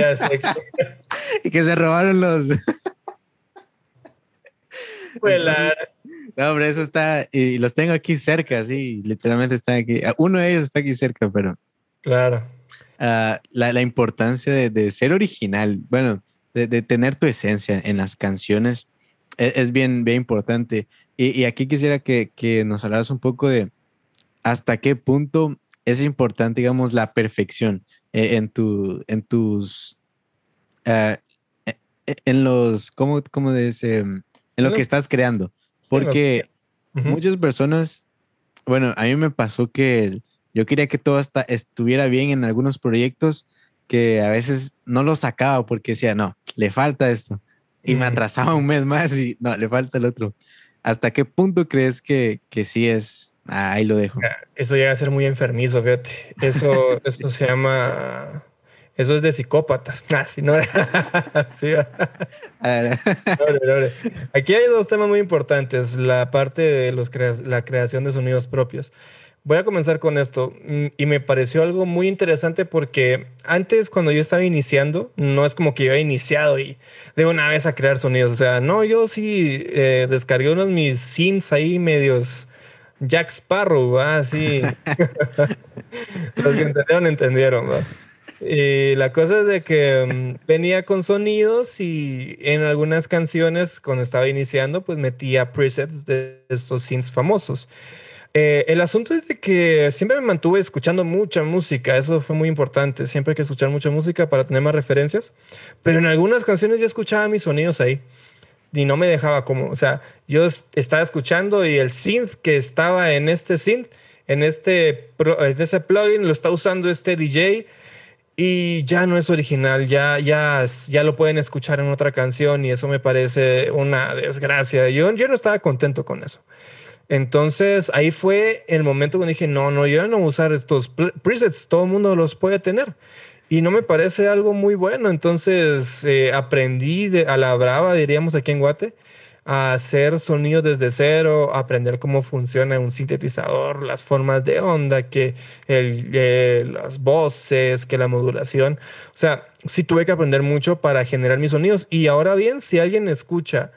ya sé. Y que se robaron los. no, hombre, eso está. Y los tengo aquí cerca, sí, literalmente están aquí. Ah, uno de ellos está aquí cerca, pero. Claro. Ah, la, importancia de, ser original, bueno, de, tener tu esencia en las canciones e, es, bien, bien importante. Y, aquí quisiera que, que nos hablaras un poco de hasta qué punto es importante, digamos, la perfección eh, en, tu, en tus, e, en los, ¿cómo, cómo dice? En lo que estás creando. Porque muchas personas, bueno, a mí me pasó que yo quería que todo hasta estuviera bien en algunos proyectos que a veces no lo sacaba porque decía, no, le falta esto. Y me atrasaba un mes más y no, le falta el otro. ¿Hasta qué punto crees que, que sí es Ah, ahí lo dejo. Eso llega a ser muy enfermizo, fíjate. Eso, esto se llama. Eso es de psicópatas. Ah, sí, no. sí. Aquí hay dos temas muy importantes. La parte de los la creación de sonidos propios. Voy a comenzar con esto mm, y me pareció algo muy interesante porque antes cuando yo estaba iniciando, no es como que yo había iniciado y de una vez a crear sonidos. O sea, no, yo sí eh, descargué unos mis synths ahí medios Jack Sparrow, ¿va? Sí. Los que entendieron, entendieron, ¿va? Y la cosa es de que mm, venía con sonidos y en algunas canciones, cuando estaba iniciando, pues metía presets de estos synths famosos. Eh, el asunto es de que siempre me mantuve escuchando mucha música, eso fue muy importante, siempre hay que escuchar mucha música para tener más referencias, pero en algunas canciones yo escuchaba mis sonidos ahí y no me dejaba como, o sea, yo estaba escuchando y el synth que estaba en este synth, en este en ese plugin lo está usando este DJ y ya no es original, ya ya ya lo pueden escuchar en otra canción y eso me parece una desgracia. Yo yo no estaba contento con eso. Entonces ahí fue el momento cuando dije, no, no, yo no voy a usar estos presets, todo el mundo los puede tener y no me parece algo muy bueno. Entonces eh, aprendí de, a la brava, diríamos aquí en Guate, hacer sonidos desde cero, aprender cómo funciona un sintetizador, las formas de onda, que el, eh, las voces, que la modulación. O sea, sí tuve que aprender mucho para generar mis sonidos. Y ahora bien, si alguien escucha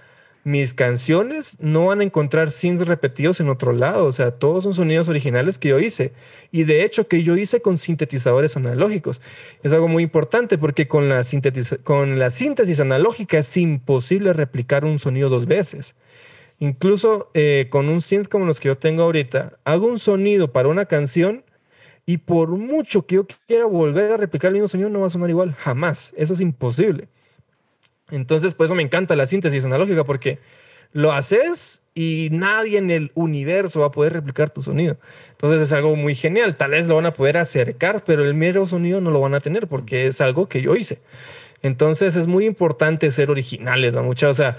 mis canciones no van a encontrar synths repetidos en otro lado, o sea, todos son sonidos originales que yo hice. Y de hecho que yo hice con sintetizadores analógicos. Es algo muy importante porque con la, con la síntesis analógica es imposible replicar un sonido dos veces. Incluso eh, con un synth como los que yo tengo ahorita, hago un sonido para una canción y por mucho que yo quiera volver a replicar el mismo sonido, no va a sonar igual, jamás. Eso es imposible. Entonces, por eso me encanta la síntesis analógica, porque lo haces y nadie en el universo va a poder replicar tu sonido. Entonces es algo muy genial. Tal vez lo van a poder acercar, pero el mero sonido no lo van a tener porque es algo que yo hice. Entonces es muy importante ser originales, ¿no? Mucha, o sea,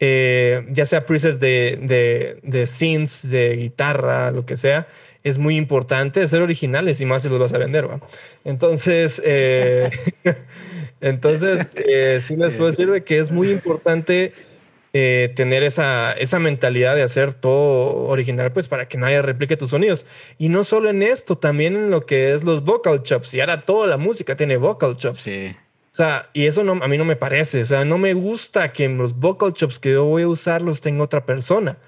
eh, ya sea presets de, de, de synths, de guitarra, lo que sea, es muy importante ser originales y más si los vas a vender, ¿va? Entonces, eh, entonces eh, sí les puedo decir que es muy importante eh, tener esa, esa mentalidad de hacer todo original, pues para que nadie replique tus sonidos. Y no solo en esto, también en lo que es los vocal chops. Y ahora toda la música tiene vocal chops. Sí. O sea, y eso no, a mí no me parece. O sea, no me gusta que los vocal chops que yo voy a usar los tenga otra persona.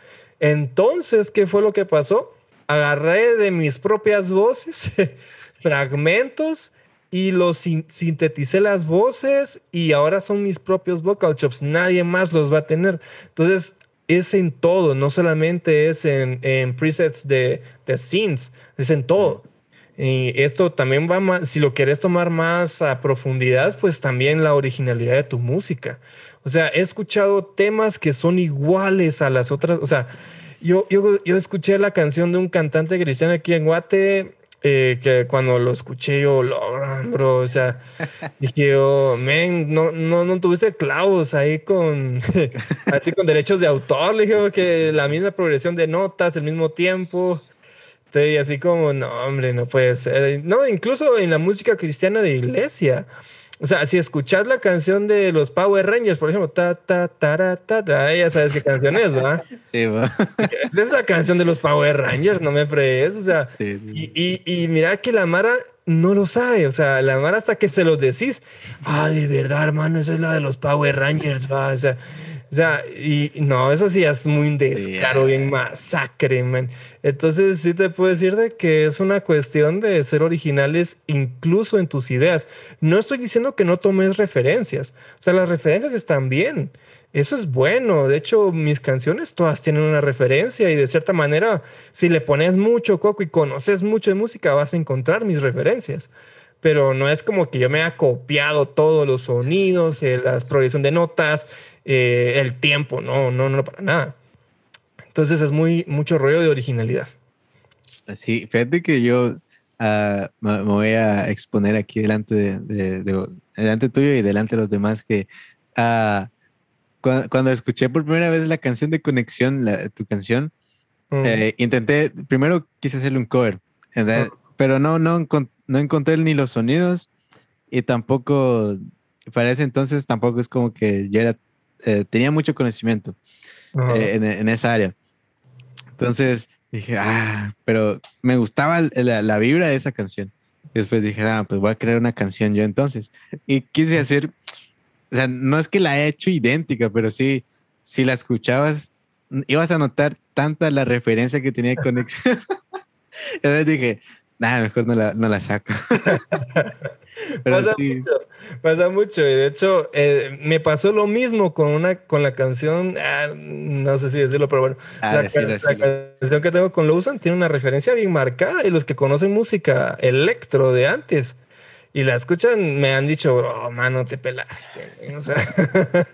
Entonces, ¿qué fue lo que pasó? agarré de mis propias voces fragmentos y los sinteticé las voces y ahora son mis propios vocal chops. Nadie más los va a tener. Entonces, es en todo, no solamente es en, presets de, de scenes, es en todo. Y esto también va más, si lo quieres tomar más a profundidad, pues también la originalidad de tu música. O sea, he escuchado temas que son iguales a las otras, o sea, yo, yo, yo escuché la canción de un cantante cristiano aquí en Guate eh, que cuando lo escuché yo, lo, bro, o sea, dije yo, men, no, no, no tuviste clavos ahí con, así con derechos de autor, le dije que la misma progresión de notas, el mismo tiempo, y así como, no, hombre, no puede ser. No, incluso en la música cristiana de iglesia. O sea, si escuchas la canción de los Power Rangers, por ejemplo, ta, ta, ta, ta, ta, ya sabes qué canción es, ¿verdad? Sí, va. Es la canción de los Power Rangers, no me fregues, o sea. Sí, sí. Y, y, y, mira que la Mara no lo sabe, o sea, la Mara hasta que se los decís, ah, de verdad, hermano, esa es la de los Power Rangers, va, o sea. O sea, y no, eso sí es muy descaro, bien masacre, man. Entonces sí te puedo decir de que es una cuestión de ser originales incluso en tus ideas. No estoy diciendo que no tomes referencias. O sea, las referencias están bien. Eso es bueno. De hecho, mis canciones todas tienen una referencia y de cierta manera, si le pones mucho coco y conoces mucho de música, vas a encontrar mis referencias pero no es como que yo me haya copiado todos los sonidos, eh, la progresión de notas, eh, el tiempo, no, no, no para nada. Entonces es muy, mucho rollo de originalidad. Sí, fíjate que yo uh, me, voy a exponer aquí delante de, de, de, delante tuyo y delante de los demás que uh, cuando, cuando, escuché por primera vez la canción de conexión, la, tu canción, mm. eh, intenté, primero quise hacerle un cover, pero no, no, no encontré ni los sonidos y tampoco, para ese entonces tampoco es como que yo era, eh, tenía mucho conocimiento eh, en, en, esa área. Entonces dije, ah, pero me gustaba la, la, vibra de esa canción. Y después dije, ah, pues voy a crear una canción yo entonces. Y quise hacer, o sea, no es que la he hecho idéntica, pero sí, si la escuchabas, ibas a notar tanta la referencia que tenía conexión. Entonces dije, nada, mejor no la, no la saco. Pero pasa, sí. mucho, pasa mucho. Y de hecho, eh, me pasó lo mismo con una con la canción, ah, no sé si decirlo, pero bueno. Ah, la, decirlo, la, canción que tengo con Lawson tiene una referencia bien marcada. Y los que conocen música electro de antes y la escuchan, me han dicho, bro, mano, te pelaste. O sea,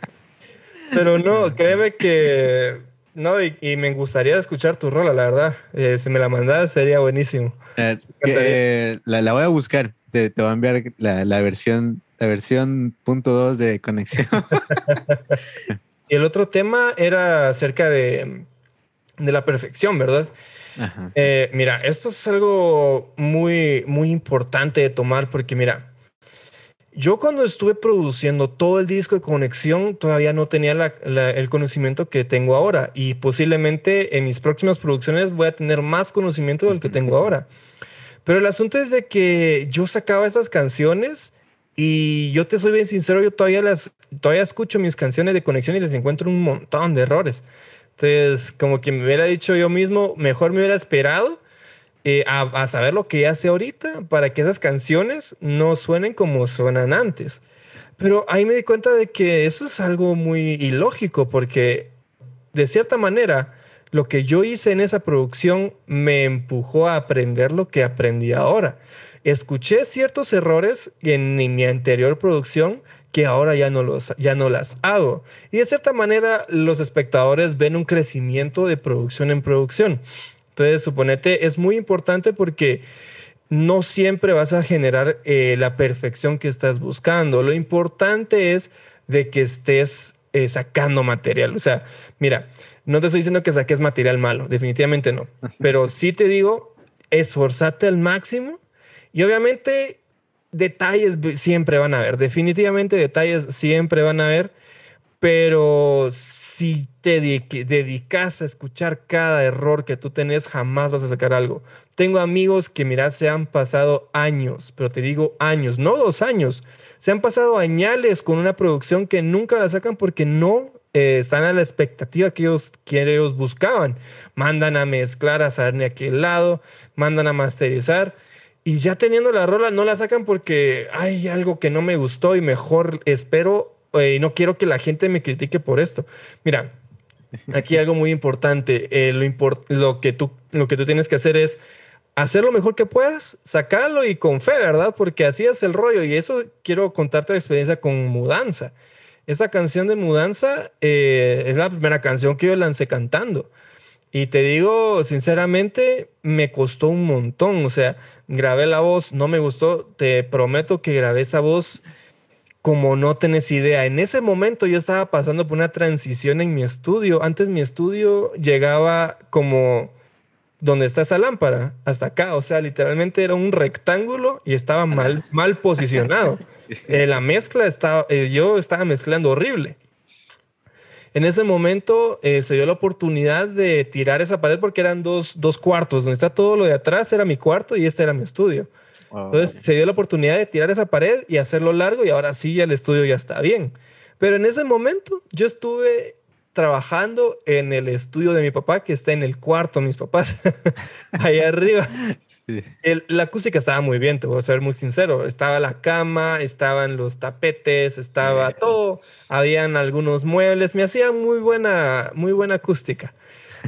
pero no, créeme que no, y, y, me gustaría escuchar tu rola, la verdad. Eh, si me la mandas, sería buenísimo. Eh, eh, la, la, voy a buscar. Te, te voy a enviar la, la, versión la versión punto dos de conexión. y el otro tema era acerca de, de la perfección, ¿verdad? Mira, esto es algo muy, muy importante de tomar porque, mira, yo cuando estuve produciendo todo el disco de conexión todavía no tenía la, la, el conocimiento que tengo ahora y posiblemente en mis próximas producciones voy a tener más conocimiento del que tengo ahora. Pero el asunto es de que yo sacaba esas canciones y yo te soy bien sincero, yo todavía las todavía escucho mis canciones de conexión y les encuentro un montón de errores. Entonces, como que me hubiera dicho yo mismo, mejor me hubiera esperado eh, a, saber lo que hace ahorita para que esas canciones no suenen como suenan antes. Pero ahí me di cuenta de que eso es algo muy ilógico porque de cierta manera lo que yo hice en esa producción me empujó a aprender lo que aprendí ahora. Escuché ciertos errores en mi anterior producción que ahora ya no, los, ya no las hago. Y de cierta manera los espectadores ven un crecimiento de producción en producción. Entonces, suponete, es muy importante porque no siempre vas a generar eh, la perfección que estás buscando. Lo importante es de que estés eh, sacando material. O sea, mira, no te estoy diciendo que saques material malo, definitivamente no. Pero sí te digo, esforzate al máximo y obviamente detalles siempre van a haber. Definitivamente detalles siempre van a haber. Pero si te dedicas a escuchar cada error que tú tenés, jamás vas a sacar algo. Tengo amigos que, mira, se han pasado años, pero te digo años, no dos años. Se han pasado añales con una producción que nunca la sacan porque no eh, están a la expectativa que ellos, que buscaban. Mandan a mezclar, a saber de aquel lado, mandan a masterizar y ya teniendo la rola no la sacan porque hay algo que no me gustó y mejor espero eh, no quiero que la gente me critique por esto. Mira, aquí algo muy importante. Eh, lo, que tú, lo que tú tienes que hacer es hacer lo mejor que puedas, sacarlo y con fe, ¿verdad? Porque así es el rollo. Y eso quiero contarte la experiencia con Mudanza. Esta canción de Mudanza eh, es la primera canción que yo lancé cantando. Y te digo, sinceramente, me costó un montón. O sea, grabé la voz, no me gustó. Te prometo que grabé esa voz como no tenés idea. En ese momento yo estaba pasando por una transición en mi estudio. Antes mi estudio llegaba como donde está esa lámpara, hasta acá. O sea, literalmente era un rectángulo y estaba mal, mal posicionado. Eh, la mezcla estaba, eh, yo estaba mezclando horrible. En ese momento eh, se dio la oportunidad de tirar esa pared porque eran dos, dos, cuartos. Donde está todo lo de atrás era mi cuarto y este era mi estudio. Entonces se dio la oportunidad de tirar esa pared y hacerlo largo y ahora sí ya el estudio ya está bien. Pero en ese momento yo estuve trabajando en el estudio de mi papá, que está en el cuarto de mis papás, ahí arriba. la acústica estaba muy bien, te voy a ser muy sincero. Estaba la cama, estaban los tapetes, estaba todo, habían algunos muebles, me hacía muy buena, muy buena acústica.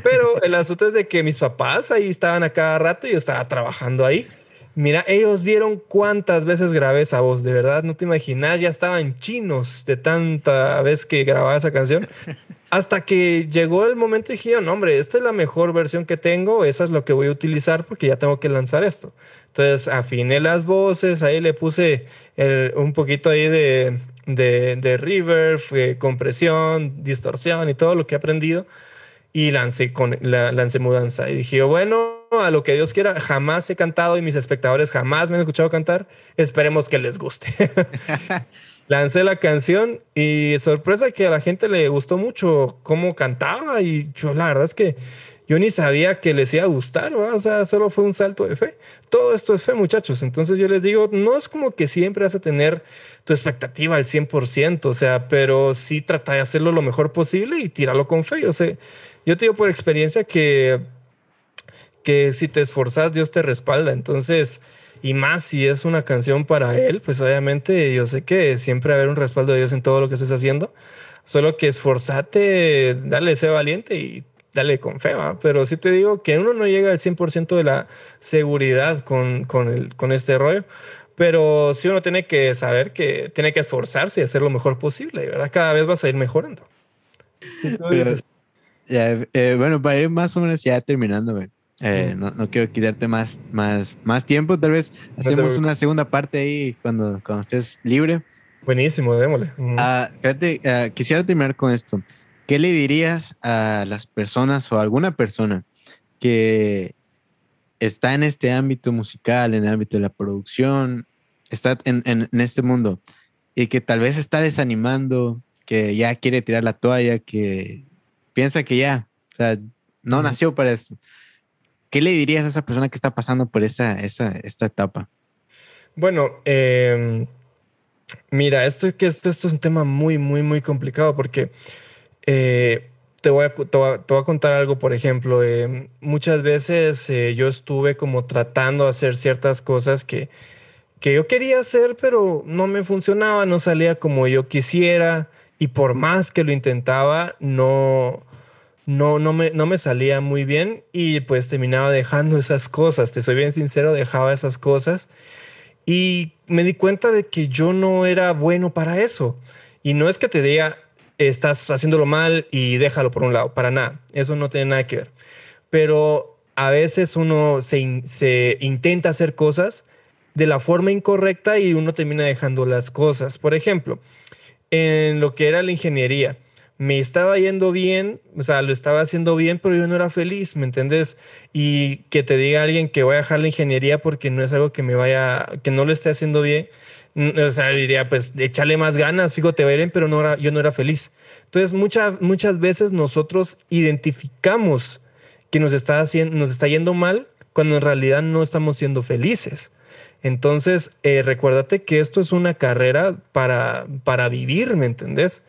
Pero el asunto es de que mis papás ahí estaban a cada rato y yo estaba trabajando ahí. Mira, ellos vieron cuántas veces grabé esa voz, de verdad, no te imaginas, ya estaban chinos de tanta vez que grababa esa canción. Hasta que llegó el momento y dije, no, hombre, esta es la mejor versión que tengo, esa es lo que voy a utilizar porque ya tengo que lanzar esto. Entonces afiné las voces, ahí le puse un poquito ahí de, de, de reverb, eh, compresión, distorsión y todo lo que he aprendido y lancé, con, la, lancé mudanza. Y dije, bueno, a lo que Dios quiera, jamás he cantado y mis espectadores jamás me han escuchado cantar, esperemos que les guste. lancé la canción y sorpresa que a la gente le gustó mucho cómo cantaba y yo la verdad es que yo ni sabía que les iba a gustar, o sea, solo fue un salto de fe. Todo esto es fe, muchachos. Entonces yo les digo, no es como que siempre vas a tener tu expectativa al 100%, o sea, pero sí trata de hacerlo lo mejor posible y tirarlo con fe. Yo sé, yo te digo por experiencia que, que si te esforzas, Dios te respalda. Entonces, y más si es una canción para él, pues obviamente yo sé que siempre va a haber un respaldo de Dios en todo lo que estés haciendo. Solo que esforzate, dale, sé valiente y dale con fe, pero sí te digo que uno no llega al 100% de la seguridad con, con, el, con este rollo, pero sí uno tiene que saber que tiene que esforzarse y hacer lo mejor posible, ¿verdad? Cada vez vas a ir mejorando. Eh, bueno, para ir más o menos ya terminando, güey. Eh, no, no, quiero quitarte más, más, más tiempo. Tal vez hacemos una segunda parte ahí cuando, cuando estés libre. Buenísimo, démosle. Ah, fíjate, ah, quisiera terminar con esto. ¿Qué le dirías a las personas o a alguna persona que está en este ámbito musical, en el ámbito de la producción, está en, en, en este mundo y que tal vez está desanimando, que ya quiere tirar la toalla, que piensa que ya, o sea, no nació para esto? ¿Qué le dirías a esa persona que está pasando por esa, esa esta etapa? Bueno, em, mira, esto, que esto, esto, es un tema muy, muy, muy complicado porque eh, te, voy a, te, voy a, contar algo, por ejemplo, eh, muchas veces eh, yo estuve como tratando de hacer ciertas cosas que, que yo quería hacer, pero no me funcionaba, no salía como yo quisiera y por más que lo intentaba, no, no, no, me, no me salía muy bien y pues terminaba dejando esas cosas, te soy bien sincero, dejaba esas cosas y me di cuenta de que yo no era bueno para eso. Y no es que te diga, estás haciéndolo mal y déjalo por un lado, para nada, eso no tiene nada que ver. Pero a veces uno se, se intenta hacer cosas de la forma incorrecta y uno termina dejando las cosas. Por ejemplo, en lo que era la ingeniería me estaba yendo bien, o sea, lo estaba haciendo bien, pero yo no era feliz, ¿me entiendes? Y que te diga alguien que voy a dejar la ingeniería porque no es algo que me vaya, que no lo esté haciendo bien, o sea, diría, pues, échale más ganas, fíjate, Beren, pero no era, yo no era feliz. Entonces, muchas, muchas veces nosotros identificamos que nos está, haciendo, nos está yendo mal cuando en realidad no estamos siendo felices. Entonces, eh, recuérdate que esto es una carrera para, para vivir, ¿me entendés?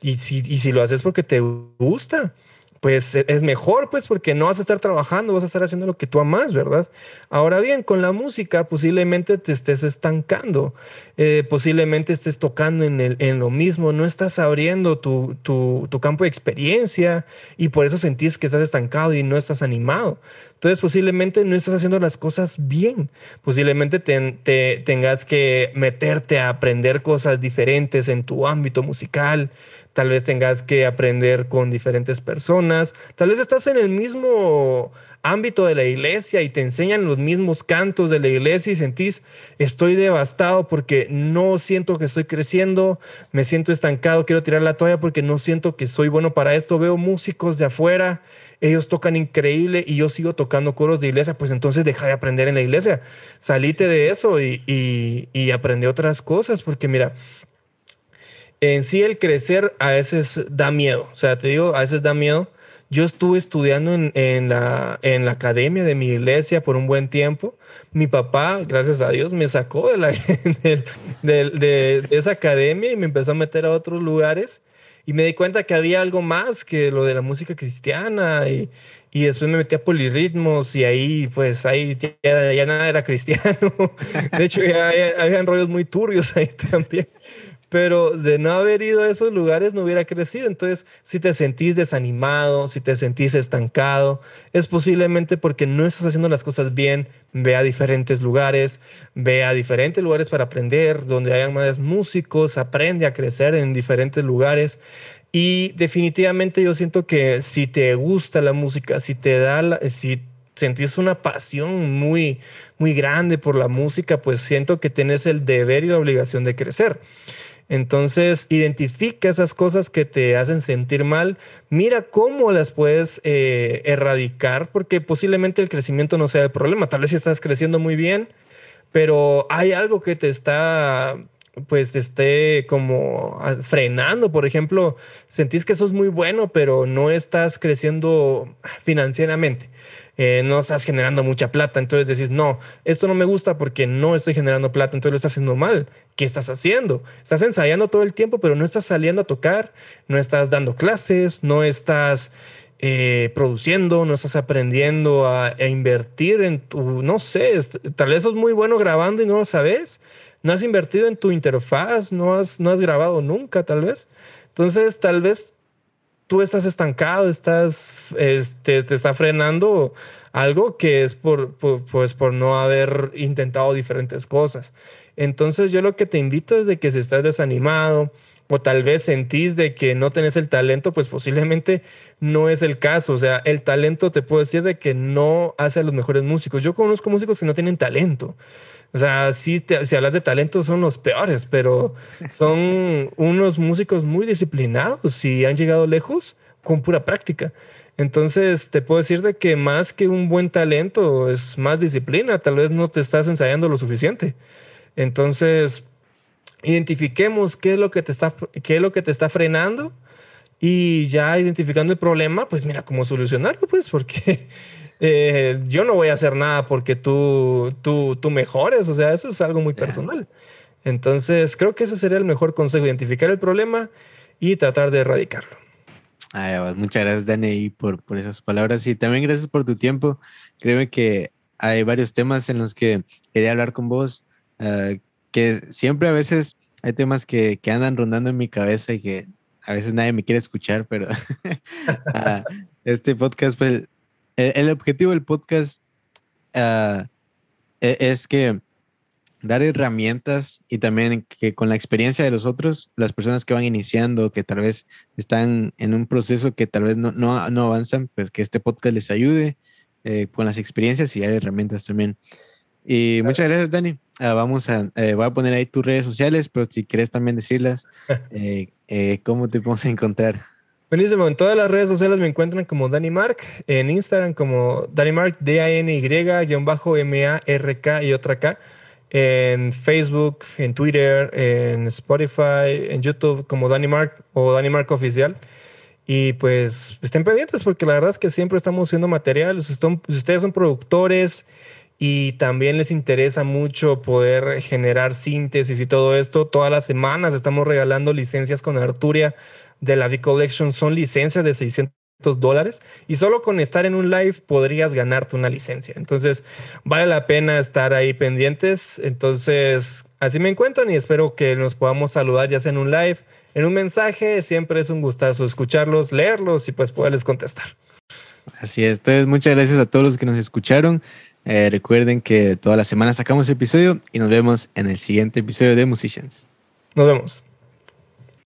Y si, y si lo haces porque te gusta, pues e, es mejor, pues porque no vas a estar trabajando, vas a estar haciendo lo que tú amas, ¿verdad? Ahora bien, con la música posiblemente te estés estancando, eh, posiblemente estés tocando en, el, en lo mismo, no estás abriendo tu, tu, tu, campo de experiencia y por eso sentís que estás estancado y no estás animado. Entonces posiblemente no estás haciendo las cosas bien, posiblemente te, tengas que meterte a aprender cosas diferentes en tu ámbito musical, tal vez tengas que aprender con diferentes personas, tal vez estás en el mismo ámbito de la iglesia y te enseñan los mismos cantos de la iglesia y sentís, estoy devastado porque no siento que estoy creciendo, me siento estancado, quiero tirar la toalla porque no siento que soy bueno para esto, veo músicos de afuera, ellos tocan increíble y yo sigo tocando coros de iglesia, pues entonces deja de aprender en la iglesia, salite de eso y, y, y aprende otras cosas, porque mira, en sí el crecer a veces da miedo, o sea, te digo, a veces da miedo yo estuve estudiando en, la, en la academia de mi iglesia por un buen tiempo. Mi papá, gracias a Dios, me sacó de, la, de, esa academia y me empezó a meter a otros lugares. Y me di cuenta que había algo más que lo de la música cristiana. Y, y después me metí a polirritmos y ahí, pues, ahí ya, ya nada era cristiano. De hecho, ya, ya habían rollos muy turbios ahí también pero de no haber ido a esos lugares no hubiera crecido. Entonces, si te sentís desanimado, si te sentís estancado, es posiblemente porque no estás haciendo las cosas bien. Ve a diferentes lugares, ve a diferentes lugares para aprender, donde hayan más músicos, aprende a crecer en diferentes lugares. Y definitivamente yo siento que si te gusta la música, si te da, si sentís una pasión muy, muy grande por la música, pues siento que tienes el deber y la obligación de crecer. Entonces, identifica esas cosas que te hacen sentir mal, mira cómo las puedes eh, erradicar, porque posiblemente el crecimiento no sea el problema. Tal vez si estás creciendo muy bien, pero hay algo que te está pues te esté como frenando. Por ejemplo, sentís que sos muy bueno, pero no estás creciendo financieramente. Eh, no estás generando mucha plata. Entonces decís, no, esto no me gusta porque no estoy generando plata, entonces lo estás haciendo mal. ¿Qué estás haciendo? Estás ensayando todo el tiempo, pero no estás saliendo a tocar, no estás dando clases, no estás eh, produciendo, no estás aprendiendo a, invertir en tu, no sé, tal vez sos muy bueno grabando y no lo sabes. No has invertido en tu interfaz, no has, no has grabado nunca, tal vez. Entonces, tal vez tú estás estancado, estás, este, te está frenando algo que es por, pues por no haber intentado diferentes cosas. Entonces yo lo que te invito es de que si estás desanimado o tal vez sentís de que no tenés el talento, pues posiblemente no es el caso. O sea, el talento te puedo decir de que no hace a los mejores músicos. Yo conozco músicos que no tienen talento. O sea, si, si hablas de talento son los peores, pero son unos músicos muy disciplinados y han llegado lejos con pura práctica. Entonces, te puedo decir de que más que un buen talento es más disciplina. Tal vez no te estás ensayando lo suficiente. Entonces, identifiquemos qué es lo que te está, qué es lo que te está frenando y ya identificando el problema, pues mira cómo solucionarlo, pues, porque eh, yo no voy a hacer nada porque tú, tú, tú mejores, o sea, eso es algo muy personal. Entonces, creo que ese sería el mejor consejo, identificar el problema y tratar de erradicarlo. muchas gracias, Dani, por, por esas palabras y también gracias por tu tiempo. Créeme que hay varios temas en los que quería hablar con vos, ah, que siempre a veces hay temas que, que, andan rondando en mi cabeza y que a veces nadie me quiere escuchar, pero ah, este podcast pues el, objetivo del podcast e, es que dar herramientas y también que con la experiencia de los otros, las personas que van iniciando, que tal vez están en un proceso que tal vez no, no, avanzan, pues que este podcast les ayude eh, con las experiencias y dar herramientas también. Y muchas gracias, Dani. Ah, vamos a, eh, voy a poner ahí tus redes sociales, pero si quieres también decirlas, eh, ¿cómo te podemos encontrar? Buenísimo. En todas las redes sociales me encuentran como Danny Mark. En Instagram como Danny Mark, D-A-N-Y-M-A-R-K y otra K. En Facebook, en Twitter, en Spotify, en YouTube como Danny Mark o Danny Mark Oficial. Y pues estén pendientes porque la verdad es que siempre estamos haciendo material. Si ustedes son productores y también les interesa mucho poder generar síntesis y todo esto, todas las semanas estamos regalando licencias con Arturia de la V-Collection son licencias de 600 dólares y solo con estar en un live podrías ganarte una licencia. Entonces, vale la pena estar ahí pendientes. Entonces, así me encuentran y espero que nos podamos saludar ya sea en un live, en un mensaje. Siempre es un gustazo escucharlos, leerlos y pues poderles contestar. Así es. Entonces, muchas gracias a todos los que nos escucharon. Eh, recuerden que toda la semana sacamos episodio y nos vemos en el siguiente episodio de Musicians. Nos vemos.